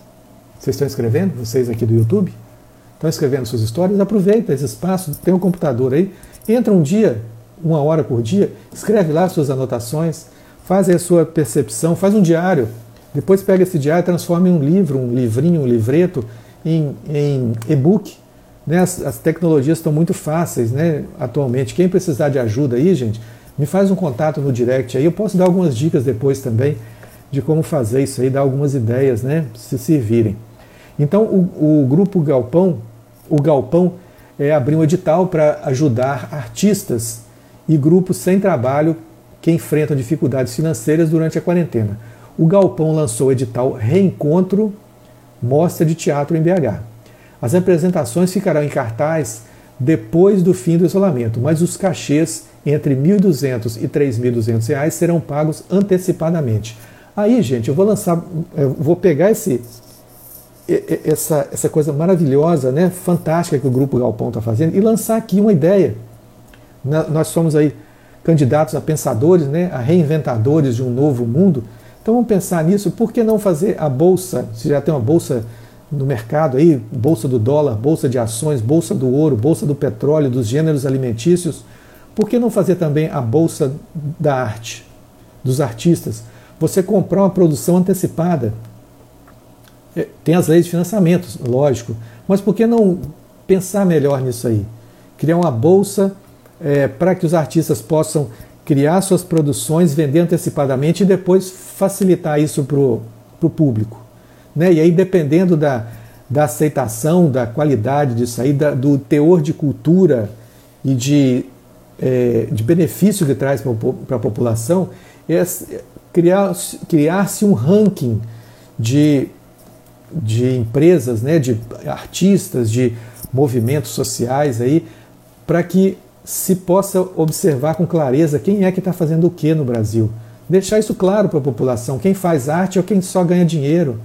Vocês estão escrevendo? Vocês aqui do YouTube? Estão escrevendo suas histórias? Aproveita esse espaço, tem um computador aí, entra um dia, uma hora por dia, escreve lá suas anotações, faz a sua percepção, faz um diário. Depois pega esse diário e transforma em um livro, um livrinho, um livreto, em, em e-book. Né? As, as, tecnologias estão muito fáceis né, atualmente. Quem precisar de ajuda aí, gente, me faz um contato no direct aí. Eu posso dar algumas dicas depois também de como fazer isso aí, dar algumas ideias, né? Se servirem. Então, o, o grupo Galpão, o Galpão, é, abriu um edital para ajudar artistas e grupos sem trabalho que enfrentam dificuldades financeiras durante a quarentena. O Galpão lançou o edital Reencontro Mostra de Teatro em BH. As apresentações ficarão em cartaz depois do fim do isolamento, mas os cachês entre R$ 1.200 e R$ 3.200 serão pagos antecipadamente. Aí, gente, eu vou lançar, eu vou pegar esse, essa, essa coisa maravilhosa, né, fantástica que o Grupo Galpão está fazendo e lançar aqui uma ideia. Nós somos aí candidatos a pensadores, né, a reinventadores de um novo mundo. Então vamos pensar nisso. Por que não fazer a bolsa? Se já tem uma bolsa no mercado aí, bolsa do dólar, bolsa de ações, bolsa do ouro, bolsa do petróleo, dos gêneros alimentícios, por que não fazer também a bolsa da arte, dos artistas? você comprar uma produção antecipada. É, tem as leis de financiamento, lógico, mas por que não pensar melhor nisso aí? Criar uma bolsa é, para que os artistas possam criar suas produções, vender antecipadamente e depois facilitar isso para o público. Né? E aí, dependendo da, da aceitação, da qualidade disso aí, da, do teor de cultura e de, é, de benefício que traz para a população, criar-se criar um ranking de, de empresas, né, de artistas, de movimentos sociais aí, para que se possa observar com clareza quem é que está fazendo o que no Brasil. Deixar isso claro para a população. Quem faz arte ou quem só ganha dinheiro.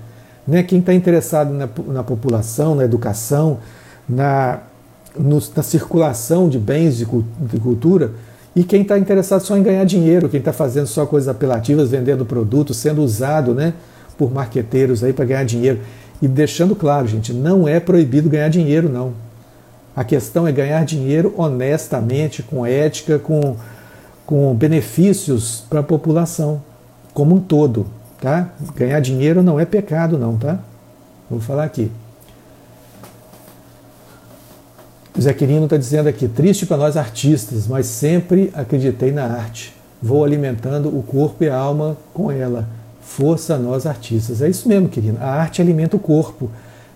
Né? Quem está interessado na, na, população, na educação, na, no, na circulação de bens de, de cultura e quem está interessado só em ganhar dinheiro, quem está fazendo só coisas apelativas, vendendo produtos, sendo usado né, por marqueteiros aí para ganhar dinheiro. E deixando claro, gente, não é proibido ganhar dinheiro, não. A questão é ganhar dinheiro honestamente, com ética, com, com benefícios para a população como um todo. Tá? Ganhar dinheiro não é pecado, não, tá? Vou falar aqui. O Zé Quirino está dizendo aqui, triste para nós artistas, mas sempre acreditei na arte. Vou alimentando o corpo e a alma com ela. Força a nós artistas. É isso mesmo, querido. A arte alimenta o corpo,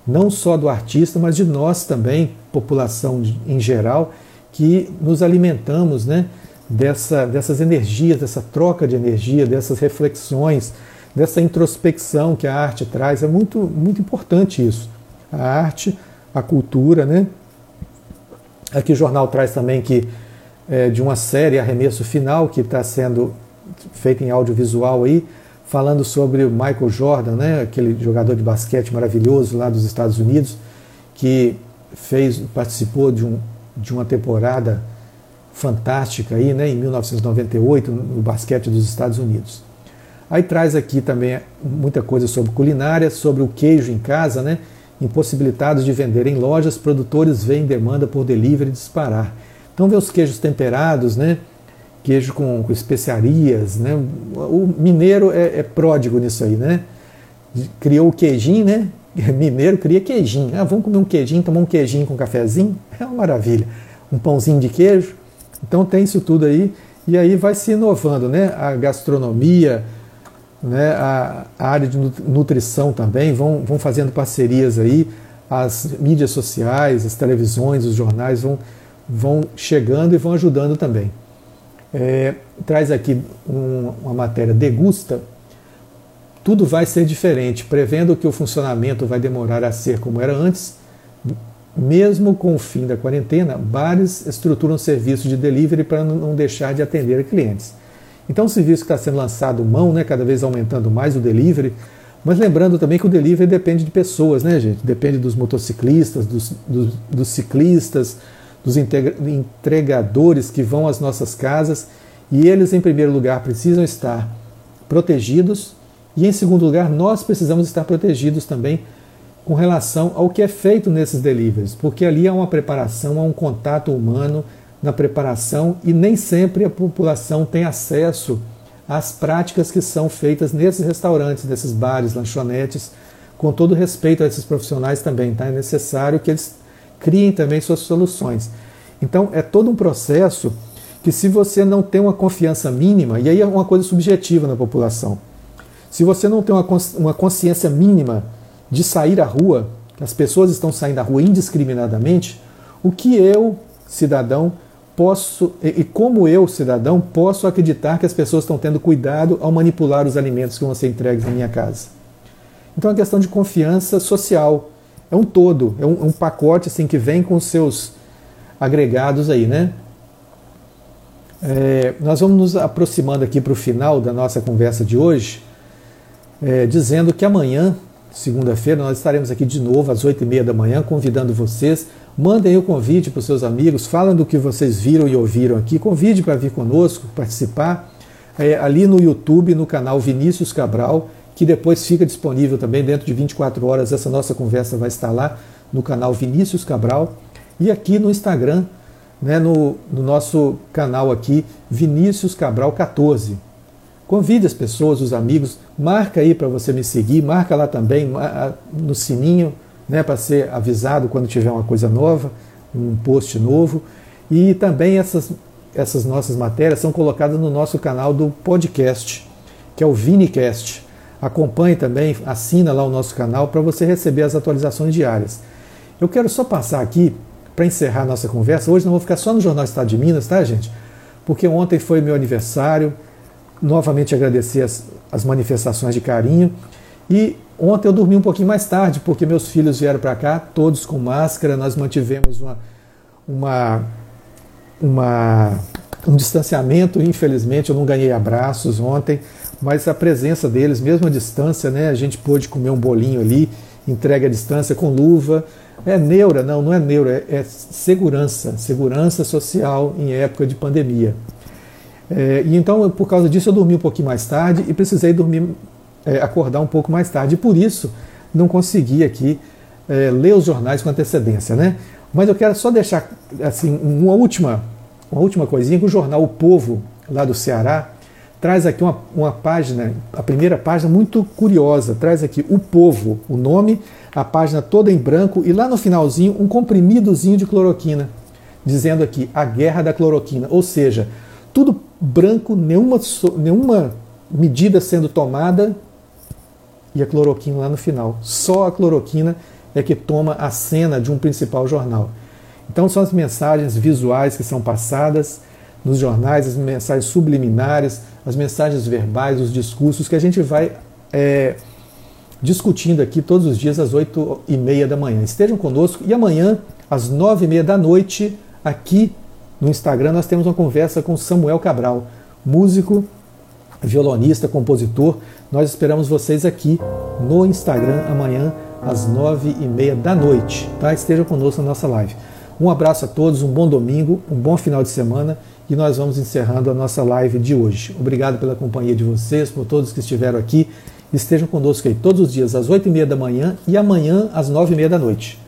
não só do artista, mas de nós também, população em geral, que nos alimentamos né, dessa, dessas energias, dessa troca de energia, dessas reflexões, dessa introspecção que a arte traz. É muito, muito importante isso. A arte, a cultura, né? Aqui o jornal traz também que é, de uma série Arremesso Final, que está sendo feita em audiovisual aí, falando sobre o Michael Jordan, né, aquele jogador de basquete maravilhoso lá dos Estados Unidos, que fez, participou de, um, de uma temporada fantástica aí, né, em 1998 no basquete dos Estados Unidos. Aí traz aqui também muita coisa sobre culinária, sobre o queijo em casa, né, Impossibilitados de vender em lojas, produtores veem demanda por delivery disparar. Então vê os queijos temperados, né? Queijo com, com especiarias, né? O mineiro é, é, pródigo nisso aí, né? Criou o queijinho, né? *laughs* Mineiro cria queijinho. Ah, vamos comer um queijinho, tomar um queijinho com cafezinho? É uma maravilha. Um pãozinho de queijo. Então tem isso tudo aí. E aí vai se inovando, né? A gastronomia, né, a, a, área de nutrição também, vão, vão fazendo parcerias aí, as mídias sociais, as televisões, os jornais vão, vão chegando e vão ajudando também. É, traz aqui um, uma matéria degusta. Tudo vai ser diferente, prevendo que o funcionamento vai demorar a ser como era antes. Mesmo com o fim da quarentena, bares estruturam serviço de delivery para não deixar de atender clientes. Então, o serviço que está sendo lançado mão, né, cada vez aumentando mais o delivery, mas lembrando também que o delivery depende de pessoas, né, gente? Depende dos motociclistas, dos, dos, dos ciclistas, dos entregadores que vão às nossas casas e eles, em primeiro lugar, precisam estar protegidos e, em segundo lugar, nós precisamos estar protegidos também com relação ao que é feito nesses deliveries, porque ali há uma preparação, há um contato humano na preparação e nem sempre a população tem acesso às práticas que são feitas nesses restaurantes, nesses bares, lanchonetes, com todo respeito a esses profissionais também, tá? É necessário que eles criem também suas soluções. Então é todo um processo que se você não tem uma confiança mínima, e aí é uma coisa subjetiva na população, se você não tem uma consciência mínima de sair à rua, que as pessoas estão saindo à rua indiscriminadamente, o que eu, cidadão, posso, e como eu, cidadão, posso acreditar que as pessoas estão tendo cuidado ao manipular os alimentos que vão ser entregues na minha casa? Então é uma questão de confiança social. É um todo, é um, um pacote assim que vem com seus agregados aí, né? É, nós vamos nos aproximando aqui para o final da nossa conversa de hoje, é, dizendo que amanhã, segunda-feira, nós estaremos aqui de novo às oito e meia da manhã, convidando vocês. Mandem o convite para os seus amigos, falem do que vocês viram e ouviram aqui, convide para vir conosco, participar. É, ali no YouTube, no canal Vinícius Cabral, que depois fica disponível também dentro de 24 horas. Essa nossa conversa vai estar lá no canal Vinícius Cabral. E aqui no Instagram, né, no, no nosso canal aqui, Vinícius Cabral 14. Convide as pessoas, os amigos, marca aí para você me seguir, marca lá também no sininho, né, para ser avisado quando tiver uma coisa nova, um post novo. E também essas, essas nossas matérias são colocadas no nosso canal do podcast, que é o Vinicast. Acompanhe também, assina lá o nosso canal para você receber as atualizações diárias. Eu quero só passar aqui para encerrar nossa conversa, hoje não vou ficar só no Jornal Estado de Minas, tá, gente? Porque ontem foi meu aniversário, novamente agradecer as, as manifestações de carinho. E ontem eu dormi um pouquinho mais tarde, porque meus filhos vieram para cá, todos com máscara, nós mantivemos uma, uma, uma, um distanciamento, infelizmente eu não ganhei abraços ontem, mas a presença deles, mesmo à distância, né, a gente pôde comer um bolinho ali, entrega à distância com luva, é neura, não, não é neura, é, é segurança, segurança social em época de pandemia. É, e então, por causa disso, eu dormi um pouquinho mais tarde e precisei dormir, é, acordar um pouco mais tarde. E por isso, não consegui aqui é, ler os jornais com antecedência, né? Mas eu quero só deixar assim uma última, uma última coisinha que o jornal O Povo, lá do Ceará, traz aqui uma, uma página, a primeira página muito curiosa, traz aqui o povo, o nome, a página toda em branco e lá no finalzinho um comprimidozinho de cloroquina, dizendo aqui a guerra da cloroquina, ou seja, tudo branco, nenhuma, nenhuma medida sendo tomada e a cloroquina lá no final. Só a cloroquina é que toma a cena de um principal jornal. Então são as mensagens visuais que são passadas nos jornais, as mensagens subliminares, as mensagens verbais, os discursos que a gente vai é, discutindo aqui todos os dias às oito e meia da manhã. Estejam conosco e amanhã às nove e meia da noite aqui no Instagram nós temos uma conversa com Samuel Cabral, músico, violonista, compositor. Nós esperamos vocês aqui no Instagram amanhã às nove e meia da noite. Tá? Estejam conosco na nossa live. Um abraço a todos, um bom domingo, um bom final de semana e nós vamos encerrando a nossa live de hoje. Obrigado pela companhia de vocês, por todos que estiveram aqui. Estejam conosco aí todos os dias às oito e meia da manhã e amanhã às nove e meia da noite.